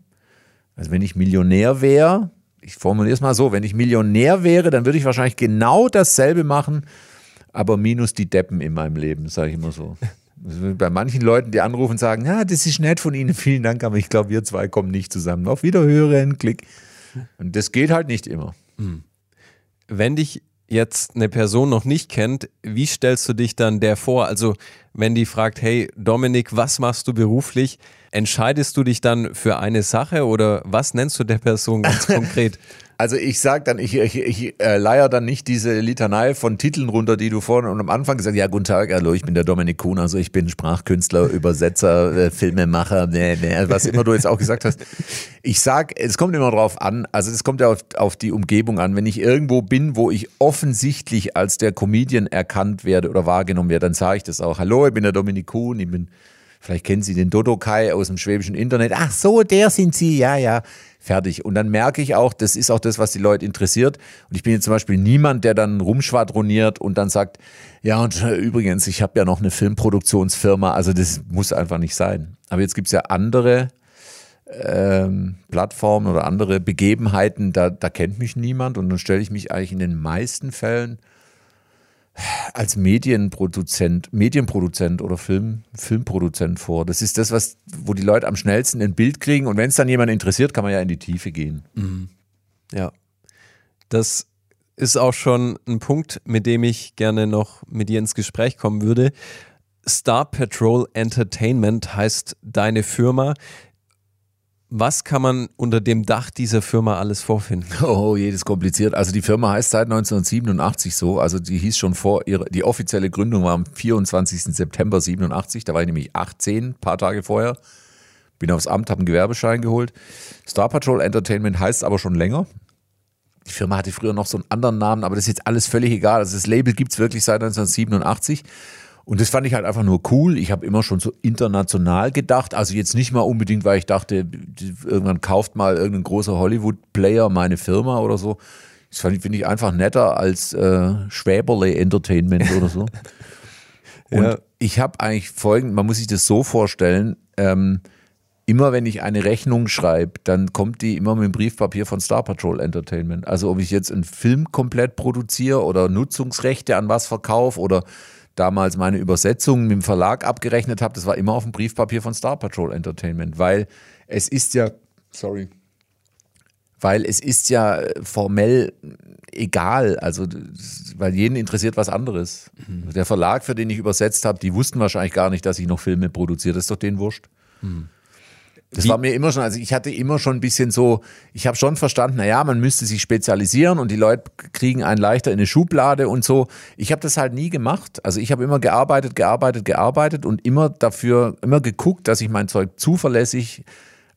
Also wenn ich Millionär wäre, ich formuliere es mal so, wenn ich Millionär wäre, dann würde ich wahrscheinlich genau dasselbe machen, aber minus die Deppen in meinem Leben, sage ich immer so. Also bei manchen Leuten, die anrufen, sagen, ja, das ist nett von Ihnen, vielen Dank, aber ich glaube, wir zwei kommen nicht zusammen. Auf Wiederhören, Klick. Und das geht halt nicht immer. Hm. Wenn dich jetzt eine Person noch nicht kennt, wie stellst du dich dann der vor? Also wenn die fragt, hey Dominik, was machst du beruflich? Entscheidest du dich dann für eine Sache oder was nennst du der Person ganz [LAUGHS] konkret? Also ich sag dann, ich, ich, ich äh, leier dann nicht diese Litanei von Titeln runter, die du vorhin und am Anfang gesagt hast, ja, guten Tag, hallo, ich bin der Dominik Kuhn, also ich bin Sprachkünstler, [LAUGHS] Übersetzer, äh, Filmemacher, nee, nee, was immer du jetzt auch gesagt hast. Ich sag, es kommt immer drauf an, also es kommt ja auf, auf die Umgebung an. Wenn ich irgendwo bin, wo ich offensichtlich als der Comedian erkannt werde oder wahrgenommen werde, dann sage ich das auch. Hallo, ich bin der Dominik Kuhn, ich bin Vielleicht kennen Sie den Dodokai aus dem schwäbischen Internet. Ach so, der sind Sie, ja, ja fertig. Und dann merke ich auch, das ist auch das, was die Leute interessiert. Und ich bin jetzt zum Beispiel niemand, der dann rumschwadroniert und dann sagt, ja, und äh, übrigens, ich habe ja noch eine Filmproduktionsfirma. Also das muss einfach nicht sein. Aber jetzt gibt es ja andere ähm, Plattformen oder andere Begebenheiten, da, da kennt mich niemand. Und dann stelle ich mich eigentlich in den meisten Fällen als Medienproduzent, Medienproduzent oder Film, Filmproduzent vor. Das ist das, was, wo die Leute am schnellsten ein Bild kriegen. Und wenn es dann jemand interessiert, kann man ja in die Tiefe gehen. Mhm. Ja. Das ist auch schon ein Punkt, mit dem ich gerne noch mit dir ins Gespräch kommen würde. Star Patrol Entertainment heißt deine Firma. Was kann man unter dem Dach dieser Firma alles vorfinden? [LAUGHS] Oh, jedes kompliziert. Also die Firma heißt seit 1987 so. Also die hieß schon vor ihrer, die offizielle Gründung war am 24. September 87. Da war ich nämlich 18, paar Tage vorher. Bin aufs Amt, habe einen Gewerbeschein geholt. Star Patrol Entertainment heißt aber schon länger. Die Firma hatte früher noch so einen anderen Namen, aber das ist jetzt alles völlig egal. Also das Label gibt es wirklich seit 1987. Und das fand ich halt einfach nur cool. Ich habe immer schon so international gedacht. Also jetzt nicht mal unbedingt, weil ich dachte, irgendwann kauft mal irgendein großer Hollywood-Player meine Firma oder so. Das finde ich einfach netter als äh, Schwäberle Entertainment oder so. [LAUGHS] Und ja. ich habe eigentlich folgend, man muss sich das so vorstellen, ähm, immer wenn ich eine Rechnung schreibe, dann kommt die immer mit dem Briefpapier von Star Patrol Entertainment. Also ob ich jetzt einen Film komplett produziere oder Nutzungsrechte an was verkaufe oder damals meine Übersetzungen mit dem Verlag abgerechnet habe, das war immer auf dem Briefpapier von Star Patrol Entertainment, weil es ist ja, sorry, weil es ist ja formell egal, also weil jeden interessiert was anderes. Mhm. Der Verlag, für den ich übersetzt habe, die wussten wahrscheinlich gar nicht, dass ich noch Filme produziere, das ist doch denen wurscht. Mhm. Das Wie? war mir immer schon, also ich hatte immer schon ein bisschen so, ich habe schon verstanden, naja, man müsste sich spezialisieren und die Leute kriegen einen leichter in eine Schublade und so. Ich habe das halt nie gemacht. Also ich habe immer gearbeitet, gearbeitet, gearbeitet und immer dafür, immer geguckt, dass ich mein Zeug zuverlässig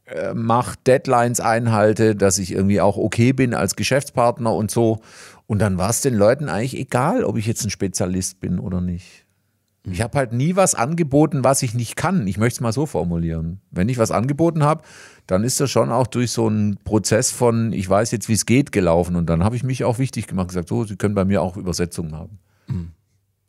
äh, mache, Deadlines einhalte, dass ich irgendwie auch okay bin als Geschäftspartner und so. Und dann war es den Leuten eigentlich egal, ob ich jetzt ein Spezialist bin oder nicht. Ich habe halt nie was angeboten, was ich nicht kann. Ich möchte es mal so formulieren. Wenn ich was angeboten habe, dann ist das schon auch durch so einen Prozess von, ich weiß jetzt, wie es geht, gelaufen. Und dann habe ich mich auch wichtig gemacht und gesagt, so, Sie können bei mir auch Übersetzungen haben.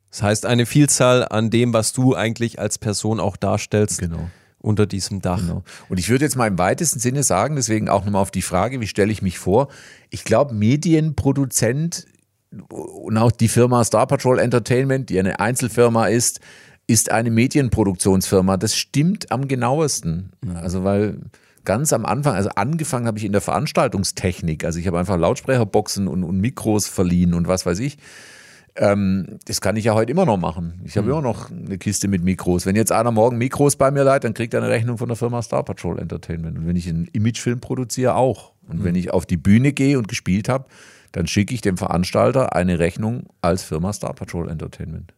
Das heißt, eine Vielzahl an dem, was du eigentlich als Person auch darstellst, Genau. unter diesem Dach. Genau. Und ich würde jetzt mal im weitesten Sinne sagen, deswegen auch nochmal auf die Frage, wie stelle ich mich vor? Ich glaube, Medienproduzent und auch die Firma Star Patrol Entertainment, die eine Einzelfirma ist, ist eine Medienproduktionsfirma. Das stimmt am genauesten. Also weil ganz am Anfang, also angefangen habe ich in der Veranstaltungstechnik. Also ich habe einfach Lautsprecherboxen und, und Mikros verliehen und was weiß ich. Ähm, das kann ich ja heute immer noch machen. Ich habe immer noch eine Kiste mit Mikros. Wenn jetzt einer morgen Mikros bei mir leiht, dann kriegt er eine Rechnung von der Firma Star Patrol Entertainment. Und wenn ich einen Imagefilm produziere, auch. Und wenn ich auf die Bühne gehe und gespielt habe, dann schicke ich dem Veranstalter eine Rechnung als Firma Star Patrol Entertainment.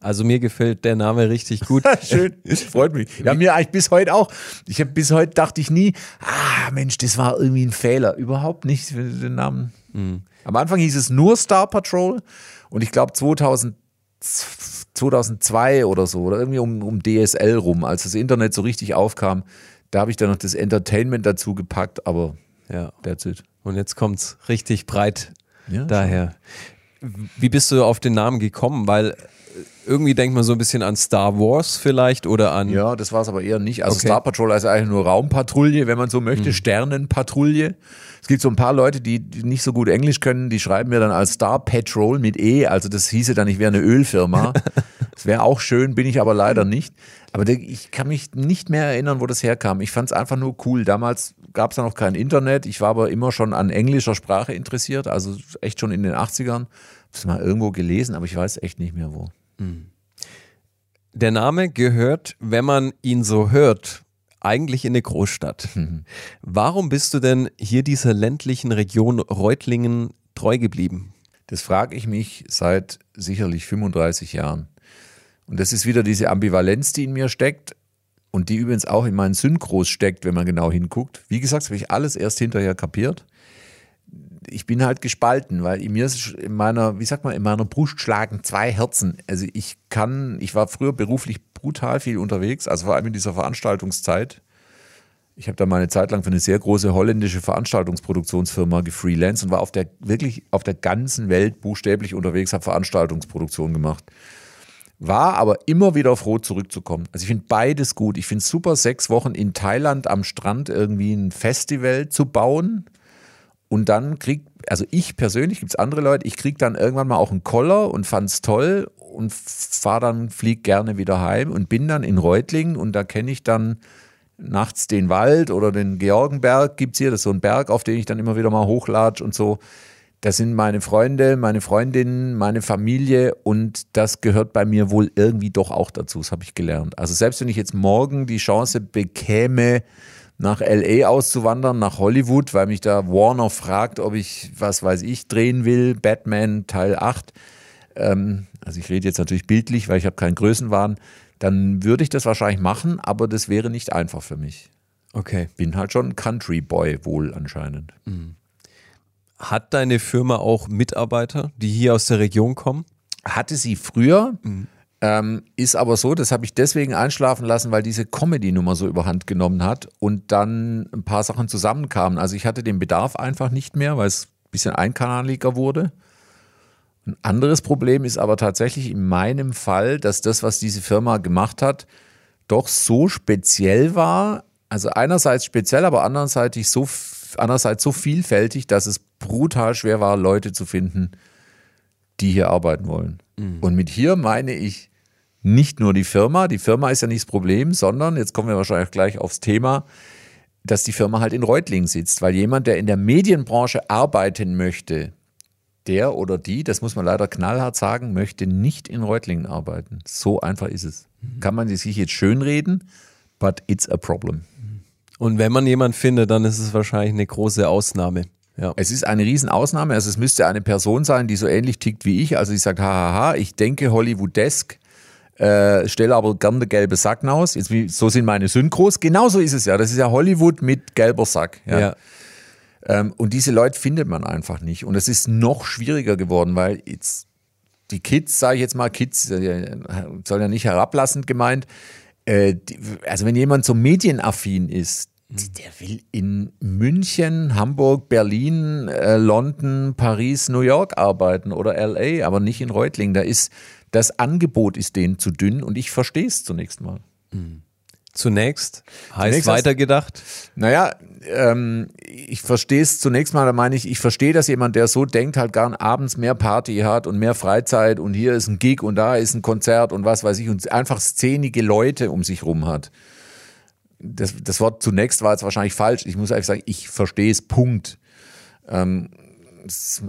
Also mir gefällt der Name richtig gut. [LAUGHS] Schön, freut mich. Ja, mir eigentlich bis heute auch. Ich habe bis heute dachte ich nie, ah Mensch, das war irgendwie ein Fehler. Überhaupt nicht für den Namen. Am Anfang hieß es nur Star Patrol und ich glaube 2000 2002 oder so, oder irgendwie um, um DSL rum, als das Internet so richtig aufkam, da habe ich dann noch das Entertainment dazu gepackt, aber Ja. that's it. Und jetzt kommt's richtig breit Ja, daher. Wie bist du auf den Namen gekommen? Weil äh, irgendwie denkt man so ein bisschen an Star Wars vielleicht oder an. Ja, das war es aber eher nicht. Also Okay. Star Patrol ist eigentlich nur Raumpatrouille, wenn man so möchte, Sternenpatrouille. Es gibt so ein paar Leute, die, die nicht so gut Englisch können, die schreiben mir dann als Star Patrol mit E, also das hieße dann, ich wäre eine Ölfirma. [LAUGHS] das wäre auch schön, bin ich aber leider nicht. Aber ich kann mich nicht mehr erinnern, wo das herkam. Ich fand es einfach nur cool. Damals gab es ja noch kein Internet. Ich war aber immer schon an englischer Sprache interessiert, also echt schon in den 80ern. Habe es mal irgendwo gelesen, aber ich weiß echt nicht mehr wo. Der Name gehört, wenn man ihn so hört, eigentlich in eine Großstadt. Warum bist du denn hier dieser ländlichen Region Reutlingen treu geblieben? Das frage ich mich seit sicherlich 35 Jahren. Und das ist wieder diese Ambivalenz, die in mir steckt und die übrigens auch in meinen Synchros steckt, wenn man genau hinguckt. Wie gesagt, das habe ich alles erst hinterher kapiert. Ich bin halt gespalten, weil in mir ist in meiner, wie sagt man, in meiner Brust schlagen zwei Herzen. Also ich kann, ich war früher beruflich brutal viel unterwegs, also vor allem in dieser Veranstaltungszeit. Ich habe da mal eine Zeit lang für eine sehr große holländische Veranstaltungsproduktionsfirma gefreelanced und war auf der wirklich auf der ganzen Welt buchstäblich unterwegs, habe Veranstaltungsproduktion gemacht. War aber immer wieder froh, zurückzukommen. Also ich finde beides gut. Ich finde es super, sechs Wochen in Thailand am Strand irgendwie ein Festival zu bauen. Und dann krieg, also ich persönlich, gibt es andere Leute, ich krieg dann irgendwann mal auch einen Koller und fand's toll und fahr dann, flieg gerne wieder heim und bin dann in Reutlingen und da kenne ich dann nachts den Wald oder den Georgenberg gibt's hier, das ist so ein Berg, auf den ich dann immer wieder mal hochlatsch und so. Das sind meine Freunde, meine Freundinnen, meine Familie und das gehört bei mir wohl irgendwie doch auch dazu, das habe ich gelernt. Also selbst wenn ich jetzt morgen die Chance bekäme, nach LA auszuwandern, nach Hollywood, weil mich da Warner fragt, ob ich, was weiß ich, drehen will, Batman Teil 8. Ähm, also ich rede jetzt natürlich bildlich, weil ich habe keinen Größenwahn. Dann würde ich das wahrscheinlich machen, aber das wäre nicht einfach für mich. Okay. Bin halt schon ein Country Boy wohl anscheinend. Hat deine Firma auch Mitarbeiter, die hier aus der Region kommen? Hatte sie früher, ähm, ist aber so, das habe ich deswegen einschlafen lassen, weil diese Comedy-Nummer so überhand genommen hat und dann ein paar Sachen zusammenkamen. Also ich hatte den Bedarf einfach nicht mehr, weil es ein bisschen einkanaliger wurde. Ein anderes Problem ist aber tatsächlich in meinem Fall, dass das, was diese Firma gemacht hat, doch so speziell war. Also einerseits speziell, aber andererseits so, andererseits so vielfältig, dass es brutal schwer war, Leute zu finden, die hier arbeiten wollen. Und mit hier meine ich nicht nur die Firma, die Firma ist ja nicht das Problem, sondern, jetzt kommen wir wahrscheinlich gleich aufs Thema, dass die Firma halt in Reutlingen sitzt, weil jemand, der in der Medienbranche arbeiten möchte, der oder die, das muss man leider knallhart sagen, möchte nicht in Reutlingen arbeiten. So einfach ist es. Kann man sich jetzt schönreden, but it's a problem. Und wenn man jemanden findet, dann ist es wahrscheinlich eine große Ausnahme. Ja. Es ist eine Riesenausnahme. Also es müsste eine Person sein, die so ähnlich tickt wie ich. Also ich sage, hahaha, ich denke Hollywoodesk. äh, stelle aber gerne den gelben Sack aus. Jetzt, wie, so sind meine Synchros. Genauso ist es ja. Das ist ja Hollywood mit gelber Sack. Ja. ja. Ähm, und diese Leute findet man einfach nicht. Und es ist noch schwieriger geworden, weil jetzt die Kids, sage ich jetzt mal, Kids, äh, soll ja nicht herablassend gemeint, äh, also wenn jemand so medienaffin ist, der will in München, Hamburg, Berlin, äh, London, Paris, New York arbeiten oder LA, aber nicht in Reutlingen. Da ist das Angebot ist denen zu dünn und ich verstehe es zunächst mal. Mhm. Zunächst heißt zunächst weitergedacht? Naja, ähm, ich verstehe es zunächst mal, da meine ich, ich verstehe, dass jemand, der so denkt, halt gar abends mehr Party hat und mehr Freizeit und hier ist ein Gig und da ist ein Konzert und was weiß ich und einfach szenige Leute um sich rum hat. Das, das Wort zunächst war jetzt wahrscheinlich falsch. Ich muss einfach sagen, ich verstehe es, Punkt. Ähm,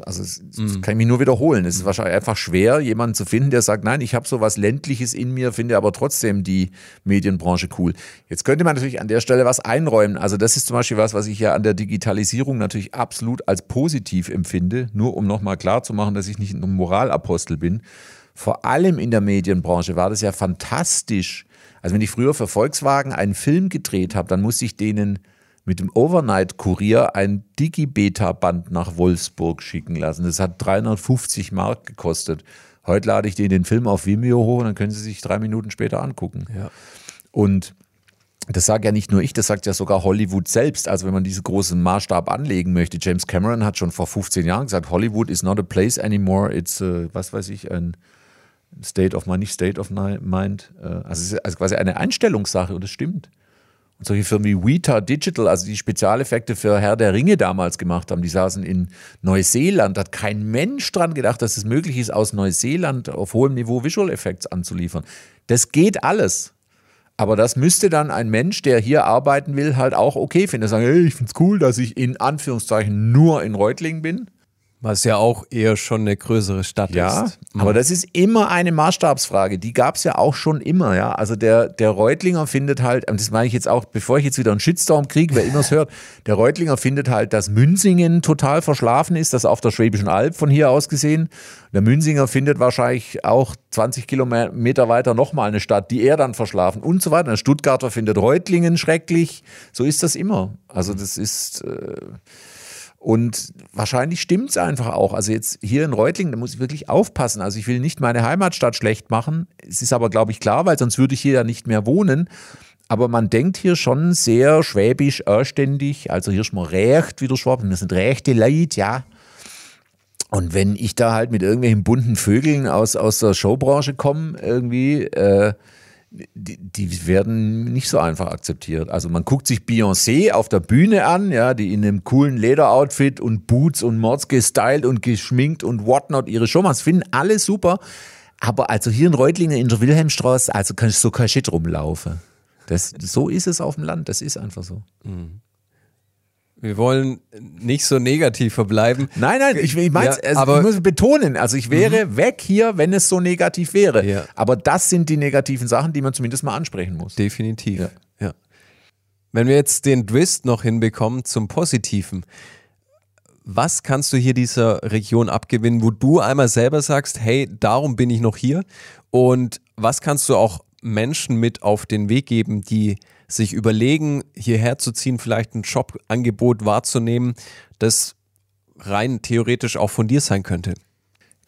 also das mhm. kann ich mich nur wiederholen. Es ist wahrscheinlich einfach schwer, jemanden zu finden, der sagt, nein, ich habe so was Ländliches in mir, finde aber trotzdem die Medienbranche cool. Jetzt könnte man natürlich an der Stelle was einräumen. Also das ist zum Beispiel was, was ich ja an der Digitalisierung natürlich absolut als positiv empfinde, nur um nochmal klar zu machen, dass ich nicht ein Moralapostel bin. Vor allem in der Medienbranche war das ja fantastisch. Also wenn ich früher für Volkswagen einen Film gedreht habe, dann musste ich denen mit dem Overnight-Kurier ein Digi-Beta-Band nach Wolfsburg schicken lassen. Das hat 350 Mark gekostet. Heute lade ich den, den Film auf Vimeo hoch und dann können Sie sich drei Minuten später angucken. Ja. Und das sagt ja nicht nur ich, das sagt ja sogar Hollywood selbst. Also wenn man diesen großen Maßstab anlegen möchte. James Cameron hat schon vor 15 Jahren gesagt, Hollywood is not a place anymore. It's, uh, was weiß ich, ein State of Mind, nicht State of Mind. Äh, also es ist also quasi eine Einstellungssache und das stimmt. Und solche Firmen wie Weta Digital, also die Spezialeffekte für Herr der Ringe damals gemacht haben, die saßen in Neuseeland. Da hat kein Mensch dran gedacht, dass es möglich ist, aus Neuseeland auf hohem Niveau Visual Effects anzuliefern. Das geht alles. Aber das müsste dann ein Mensch, der hier arbeiten will, halt auch okay finden. Sagen, hey, ich finde es cool, dass ich in Anführungszeichen nur in Reutlingen bin. Was ja auch eher schon eine größere Stadt ja, ist. Ja, aber das ist immer eine Maßstabsfrage. Die gab es ja auch schon immer. Ja, Also der, der Reutlinger findet halt, und das meine ich jetzt auch, bevor ich jetzt wieder einen Shitstorm kriege, wer immer es hört, der Reutlinger findet halt, dass Münzingen total verschlafen ist, das auf der Schwäbischen Alb von hier aus gesehen. Der Münzinger findet wahrscheinlich auch 20 Kilometer weiter nochmal eine Stadt, die er dann verschlafen und so weiter. Der Stuttgarter findet Reutlingen schrecklich. So ist das immer. Also das ist... Äh, und wahrscheinlich stimmt es einfach auch. Also jetzt hier in Reutlingen, da muss ich wirklich aufpassen. Also ich will nicht meine Heimatstadt schlecht machen. Es ist aber, glaube ich, klar, weil sonst würde ich hier ja nicht mehr wohnen. Aber man denkt hier schon sehr schwäbisch, anständig. Also hier ist man recht, wie der Schwaben. Das sind rechte Leute, ja. Und wenn ich da halt mit irgendwelchen bunten Vögeln aus, aus der Showbranche komme, irgendwie, äh, die, die, werden nicht so einfach akzeptiert. Also man guckt sich Beyoncé auf der Bühne an, ja, die in einem coolen Lederoutfit und Boots und Mods gestylt und geschminkt und whatnot ihre Show macht. Finden alle super. Aber also hier in Reutlingen in der Wilhelmstraße, also kann ich so kein Shit rumlaufen. Das, so ist es auf dem Land, das ist einfach so. Mhm. Wir wollen nicht so negativ verbleiben. Nein, nein, ich, ich meine, ja, also ich muss betonen, also ich wäre mhm. weg hier, wenn es so negativ wäre. Ja. Aber das sind die negativen Sachen, die man zumindest mal ansprechen muss. Definitiv. Ja. ja. Wenn wir jetzt den Twist noch hinbekommen zum Positiven, was kannst du hier dieser Region abgewinnen, wo du einmal selber sagst, hey, darum bin ich noch hier? Und was kannst du auch Menschen mit auf den Weg geben, die sich überlegen, hierher zu ziehen, vielleicht ein Jobangebot wahrzunehmen, das rein theoretisch auch von dir sein könnte?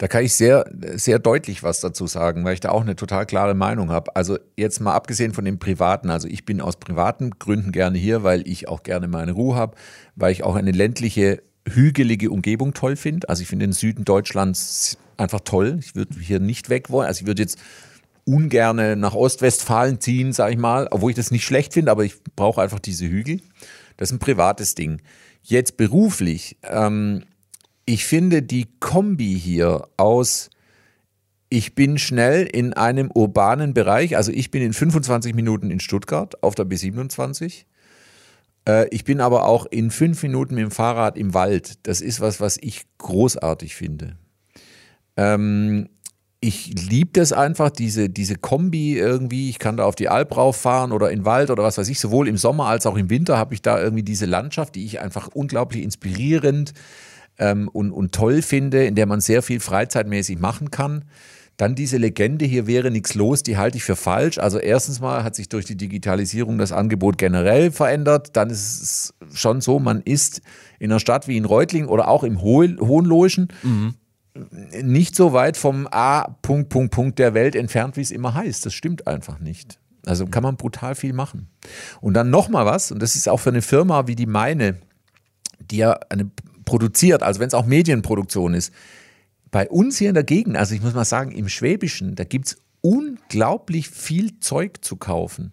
Da kann ich sehr, sehr deutlich was dazu sagen, weil ich da auch eine total klare Meinung habe. Also jetzt mal abgesehen von dem Privaten, also ich bin aus privaten Gründen gerne hier, weil ich auch gerne meine Ruhe habe, weil ich auch eine ländliche, hügelige Umgebung toll finde. Also ich finde den Süden Deutschlands einfach toll. Ich würde hier nicht weg wollen. Also ich würde jetzt ungerne nach Ostwestfalen ziehen, sage ich mal, obwohl ich das nicht schlecht finde, aber ich brauche einfach diese Hügel. Das ist ein privates Ding. Jetzt beruflich, ähm, ich finde die Kombi hier aus, ich bin schnell in einem urbanen Bereich, also ich bin in 25 Minuten in Stuttgart auf der B27. Äh, ich bin aber auch in fünf Minuten mit dem Fahrrad im Wald. Das ist was, was ich großartig finde. Ähm, ich liebe das einfach, diese, diese Kombi irgendwie. Ich kann da auf die Alp rauffahren oder in den Wald oder was weiß ich. Sowohl im Sommer als auch im Winter habe ich da irgendwie diese Landschaft, die ich einfach unglaublich inspirierend ähm, und, und toll finde, in der man sehr viel freizeitmäßig machen kann. Dann diese Legende, hier wäre nichts los, die halte ich für falsch. Also erstens mal hat sich durch die Digitalisierung das Angebot generell verändert. Dann ist es schon so, man ist in einer Stadt wie in Reutlingen oder auch im Hohenlohischen mhm. Nicht so weit vom A. Punkt, Punkt, Punkt der Welt entfernt, wie es immer heißt. Das stimmt einfach nicht. Also kann man brutal viel machen. Und dann nochmal was, und das ist auch für eine Firma wie die meine, die ja eine produziert, also wenn es auch Medienproduktion ist, bei uns hier in der Gegend, also ich muss mal sagen, im Schwäbischen, da gibt es unglaublich viel Zeug zu kaufen.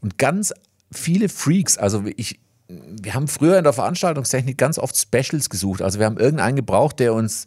Und ganz viele Freaks, also ich, wir haben früher in der Veranstaltungstechnik ganz oft Specials gesucht. Also wir haben irgendeinen gebraucht, der uns,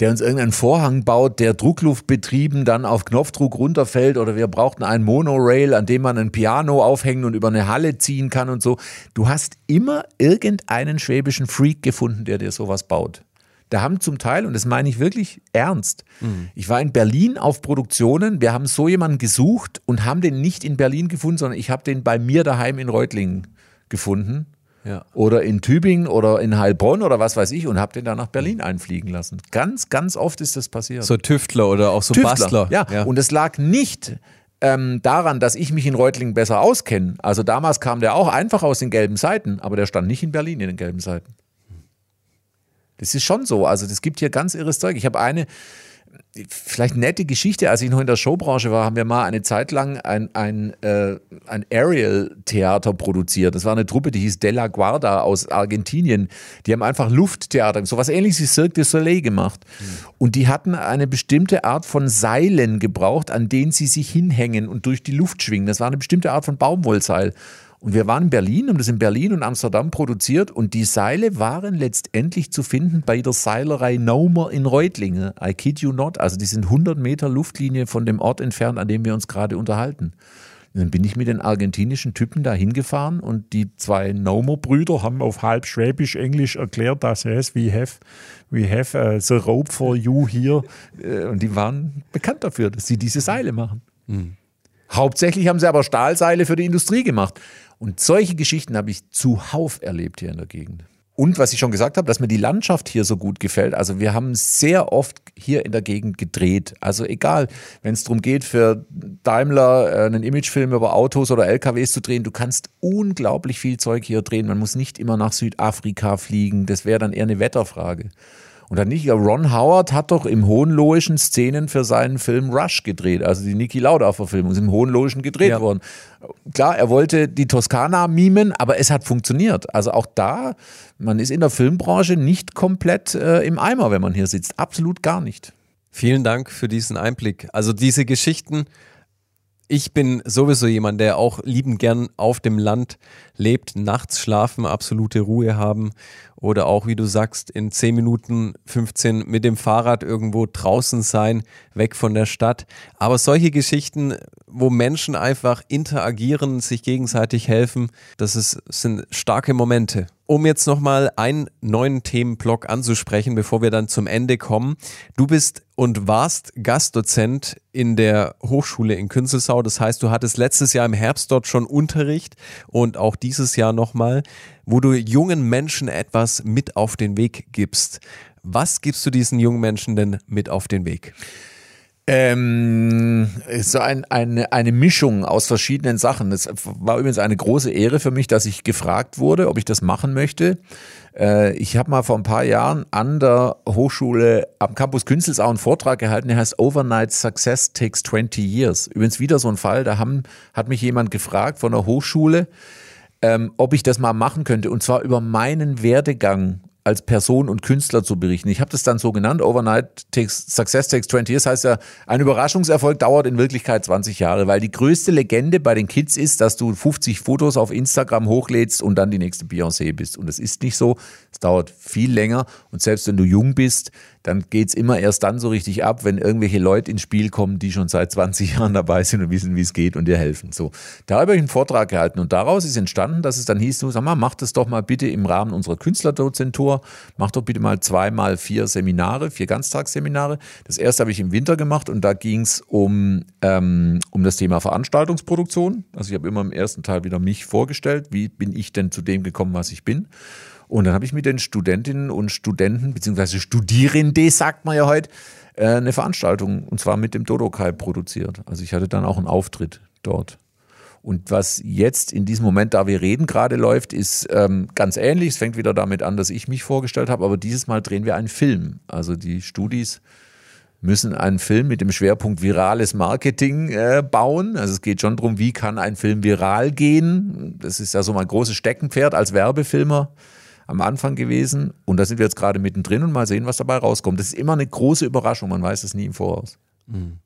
der uns irgendeinen Vorhang baut, der druckluftbetrieben dann auf Knopfdruck runterfällt. Oder wir brauchten einen Monorail, an dem man ein Piano aufhängen und über eine Halle ziehen kann und so. Du hast immer irgendeinen schwäbischen Freak gefunden, der dir sowas baut. Da haben zum Teil, und das meine ich wirklich ernst, mhm. ich war in Berlin auf Produktionen, wir haben so jemanden gesucht und haben den nicht in Berlin gefunden, sondern ich habe den bei mir daheim in Reutlingen gefunden ja. oder in Tübingen oder in Heilbronn oder was weiß ich und habe den dann nach Berlin einfliegen lassen. Ganz, ganz oft ist das passiert. So Tüftler oder auch so Tüftler, Bastler. Ja. ja, und es lag nicht ähm, daran, dass ich mich in Reutlingen besser auskenne. Also damals kam der auch einfach aus den gelben Seiten, aber der stand nicht in Berlin in den gelben Seiten. Das ist schon so. Also, das gibt hier ganz irres Zeug. Ich habe eine, vielleicht nette Geschichte, als ich noch in der Showbranche war, haben wir mal eine Zeit lang ein, ein, äh, ein Aerial-Theater produziert. Das war eine Truppe, die hieß Della Guarda aus Argentinien. Die haben einfach Lufttheater, so was ähnliches wie Cirque du Soleil gemacht. Mhm. Und die hatten eine bestimmte Art von Seilen gebraucht, an denen sie sich hinhängen und durch die Luft schwingen. Das war eine bestimmte Art von Baumwollseil. Und wir waren in Berlin, haben das in Berlin und Amsterdam produziert und die Seile waren letztendlich zu finden bei der Seilerei Naumer in Reutlingen. I kid you not. Also die sind 100 Meter Luftlinie von dem Ort entfernt, an dem wir uns gerade unterhalten. Und dann bin ich mit den argentinischen Typen da hingefahren und die zwei Naumer-Brüder haben auf halb Schwäbisch-Englisch erklärt, dass es we have, we have uh, the rope for you here. Äh, und die waren bekannt dafür, dass sie diese Seile machen. Mhm. Hauptsächlich haben sie aber Stahlseile für die Industrie gemacht. Und solche Geschichten habe ich zuhauf erlebt hier in der Gegend. Und was ich schon gesagt habe, dass mir die Landschaft hier so gut gefällt. Also wir haben sehr oft hier in der Gegend gedreht. Also egal, wenn es darum geht, für Daimler äh, einen Imagefilm über Autos oder LKWs zu drehen, du kannst unglaublich viel Zeug hier drehen. Man muss nicht immer nach Südafrika fliegen. Das wäre dann eher eine Wetterfrage. Und dann nicht, Ron Howard hat doch im Hohenlohischen Szenen für seinen Film Rush gedreht, also die Niki Lauda-Verfilmung ist im Hohenlohischen gedreht ja. worden. Klar, er wollte die Toskana mimen, aber es hat funktioniert. Also auch da, man ist in der Filmbranche nicht komplett äh, im Eimer, wenn man hier sitzt. Absolut gar nicht. Vielen Dank für diesen Einblick. Also diese Geschichten, ich bin sowieso jemand, der auch liebend gern auf dem Land lebt, nachts schlafen, absolute Ruhe haben oder auch, wie du sagst, in 10 Minuten, 15 mit dem Fahrrad irgendwo draußen sein, weg von der Stadt. Aber solche Geschichten, wo Menschen einfach interagieren, sich gegenseitig helfen, das ist, sind starke Momente. Um jetzt nochmal einen neuen Themenblock anzusprechen, bevor wir dann zum Ende kommen. Du bist und warst Gastdozent in der Hochschule in Künzelsau. Das heißt, du hattest letztes Jahr im Herbst dort schon Unterricht und auch dieses Jahr nochmal wo du jungen Menschen etwas mit auf den Weg gibst. Was gibst du diesen jungen Menschen denn mit auf den Weg? Ähm, so ein, eine, eine Mischung aus verschiedenen Sachen. Es war übrigens eine große Ehre für mich, dass ich gefragt wurde, ob ich das machen möchte. Äh, ich habe mal vor ein paar Jahren an der Hochschule am Campus Künzelsau einen Vortrag gehalten, der heißt Overnight Success Takes 20 Years. Übrigens wieder so ein Fall, da haben, hat mich jemand gefragt von der Hochschule, ähm, ob ich das mal machen könnte. Und zwar über meinen Werdegang als Person und Künstler zu berichten. Ich habe das dann so genannt, Overnight takes, Success takes 20 years, heißt ja, ein Überraschungserfolg dauert in Wirklichkeit 20 Jahre, weil die größte Legende bei den Kids ist, dass du 50 Fotos auf Instagram hochlädst und dann die nächste Beyoncé bist. Und das ist nicht so, es dauert viel länger und selbst wenn du jung bist, dann geht es immer erst dann so richtig ab, wenn irgendwelche Leute ins Spiel kommen, die schon seit 20 [LAUGHS] Jahren dabei sind und wissen, wie es geht und dir helfen. So, da habe ich einen Vortrag gehalten und daraus ist entstanden, dass es dann hieß, du sag mal, mach das doch mal bitte im Rahmen unserer Künstlerdozentur, mach doch bitte mal zweimal vier Seminare, vier Ganztagsseminare. Das erste habe ich im Winter gemacht und da ging es um, ähm, um das Thema Veranstaltungsproduktion. Also ich habe immer im ersten Teil wieder mich vorgestellt, wie bin ich denn zu dem gekommen, was ich bin. Und dann habe ich mit den Studentinnen und Studenten, beziehungsweise Studierende, sagt man ja heute, äh, eine Veranstaltung, und zwar mit dem Dodokai produziert. Also ich hatte dann auch einen Auftritt dort. Und was jetzt in diesem Moment, da wir reden, gerade läuft, ist ähm, ganz ähnlich. Es fängt wieder damit an, dass ich mich vorgestellt habe, aber dieses Mal drehen wir einen Film. Also die Studis müssen einen Film mit dem Schwerpunkt virales Marketing äh, bauen. Also es geht schon darum, wie kann ein Film viral gehen. Das ist ja so mein großes Steckenpferd als Werbefilmer am Anfang gewesen. Und da sind wir jetzt gerade mittendrin und mal sehen, was dabei rauskommt. Das ist immer eine große Überraschung, man weiß es nie im Voraus. Mhm.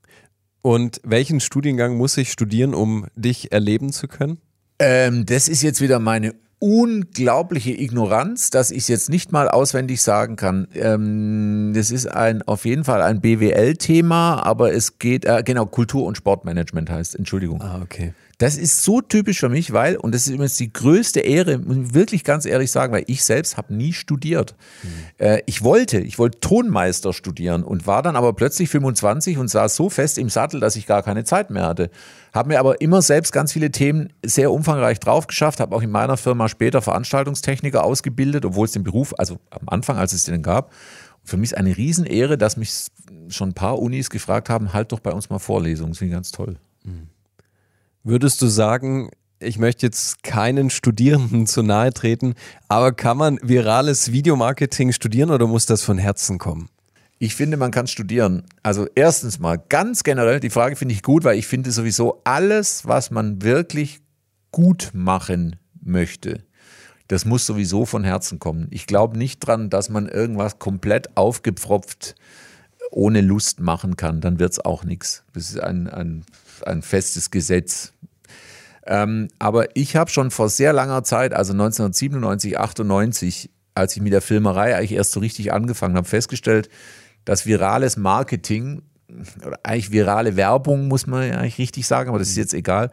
Und welchen Studiengang muss ich studieren, um dich erleben zu können? Ähm, das ist jetzt wieder meine unglaubliche Ignoranz, dass ich es jetzt nicht mal auswendig sagen kann. Ähm, das ist ein auf jeden Fall ein BWL-Thema, aber es geht, äh, genau, Kultur- und Sportmanagement heißt, Entschuldigung. Ah, okay. Das ist so typisch für mich, weil, und das ist übrigens die größte Ehre, muss ich wirklich ganz ehrlich sagen, weil ich selbst habe nie studiert. Mhm. Äh, ich wollte, ich wollte Tonmeister studieren und war dann aber plötzlich 25 und saß so fest im Sattel, dass ich gar keine Zeit mehr hatte. Habe mir aber immer selbst ganz viele Themen sehr umfangreich drauf geschafft, habe auch in meiner Firma später Veranstaltungstechniker ausgebildet, obwohl es den Beruf, also am Anfang, als es den gab, für mich ist eine Riesenehre, dass mich schon ein paar Unis gefragt haben, halt doch bei uns mal Vorlesungen. Das finde ich ganz toll. Mhm. Würdest du sagen, ich möchte jetzt keinen Studierenden [LAUGHS] zu nahe treten, aber kann man virales Videomarketing studieren oder muss das von Herzen kommen? Ich finde, man kann studieren. Also erstens mal ganz generell, die Frage finde ich gut, weil ich finde sowieso alles, was man wirklich gut machen möchte, das muss sowieso von Herzen kommen. Ich glaube nicht dran, dass man irgendwas komplett aufgepfropft ohne Lust machen kann. Dann wird es auch nichts. Das ist ein, ein ein festes Gesetz. Ähm, aber ich habe schon vor sehr langer Zeit, also 1997, 98, als ich mit der Filmerei eigentlich erst so richtig angefangen habe, festgestellt, dass virales Marketing oder eigentlich virale Werbung, muss man ja eigentlich richtig sagen, aber das ist jetzt egal.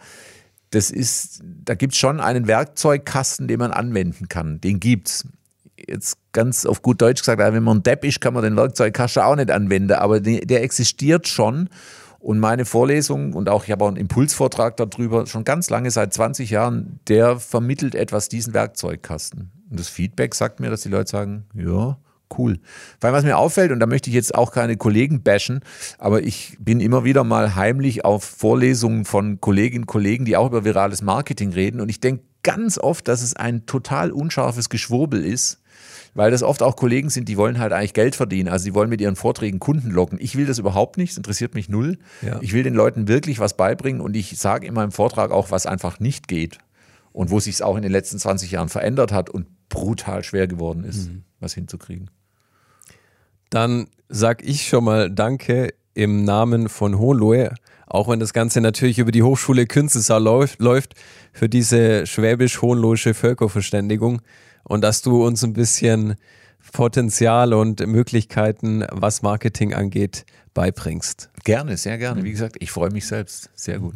Das ist, da gibt es schon einen Werkzeugkasten, den man anwenden kann. Den gibt's. Jetzt ganz auf gut Deutsch gesagt, wenn man ein Depp ist, kann man den Werkzeugkasten auch nicht anwenden, aber der existiert schon und meine Vorlesung und auch ich habe auch einen Impulsvortrag darüber, schon ganz lange, seit 20 Jahren, der vermittelt etwas diesen Werkzeugkasten. Und das Feedback sagt mir, dass die Leute sagen, ja, cool. Weil was mir auffällt, und da möchte ich jetzt auch keine Kollegen bashen, aber ich bin immer wieder mal heimlich auf Vorlesungen von Kolleginnen und Kollegen, die auch über virales Marketing reden. Und ich denke ganz oft, dass es ein total unscharfes Geschwurbel ist weil das oft auch Kollegen sind, die wollen halt eigentlich Geld verdienen. Also die wollen mit ihren Vorträgen Kunden locken. Ich will das überhaupt nicht, es interessiert mich null. Ja. Ich will den Leuten wirklich was beibringen und ich sage in meinem Vortrag auch, was einfach nicht geht und wo sich es auch in den letzten 20 Jahren verändert hat und brutal schwer geworden ist, mhm. was hinzukriegen. Dann sag ich schon mal Danke im Namen von Hohenlohe, auch wenn das Ganze natürlich über die Hochschule Künstler läuft, läuft für diese schwäbisch-hohenlohische Völkerverständigung und dass du uns ein bisschen Potenzial und Möglichkeiten, was Marketing angeht, beibringst. Gerne, sehr gerne. Wie gesagt, ich freue mich selbst. Sehr gut.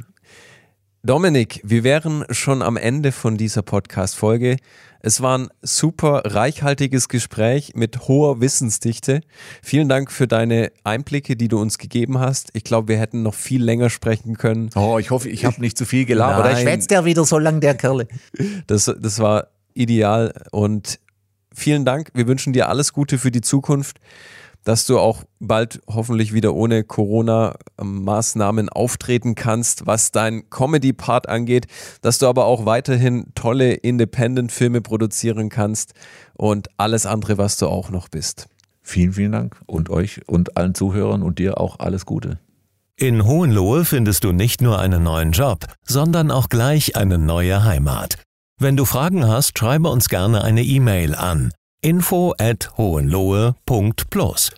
Dominik, wir wären schon am Ende von dieser Podcast-Folge. Es war ein super reichhaltiges Gespräch mit hoher Wissensdichte. Vielen Dank für deine Einblicke, die du uns gegeben hast. Ich glaube, wir hätten noch viel länger sprechen können. Oh, ich hoffe, ich habe nicht zu viel gelabert. Da schwätzt der wieder so lang, der Kerle. Das, das war ideal. Und vielen Dank. Wir wünschen dir alles Gute für die Zukunft, dass du auch bald hoffentlich wieder ohne Corona-Maßnahmen auftreten kannst, was dein Comedy-Part angeht, dass du aber auch weiterhin tolle Independent-Filme produzieren kannst und alles andere, was du auch noch bist. Vielen, vielen Dank und euch und allen Zuhörern und dir auch alles Gute. In Hohenlohe findest du nicht nur einen neuen Job, sondern auch gleich eine neue Heimat. Wenn du Fragen hast, schreibe uns gerne eine E-Mail an info at hohenlohe.plus.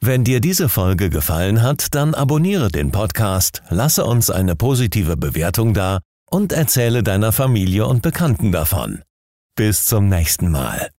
Wenn dir diese Folge gefallen hat, dann abonniere den Podcast, lasse uns eine positive Bewertung da und erzähle deiner Familie und Bekannten davon. Bis zum nächsten Mal.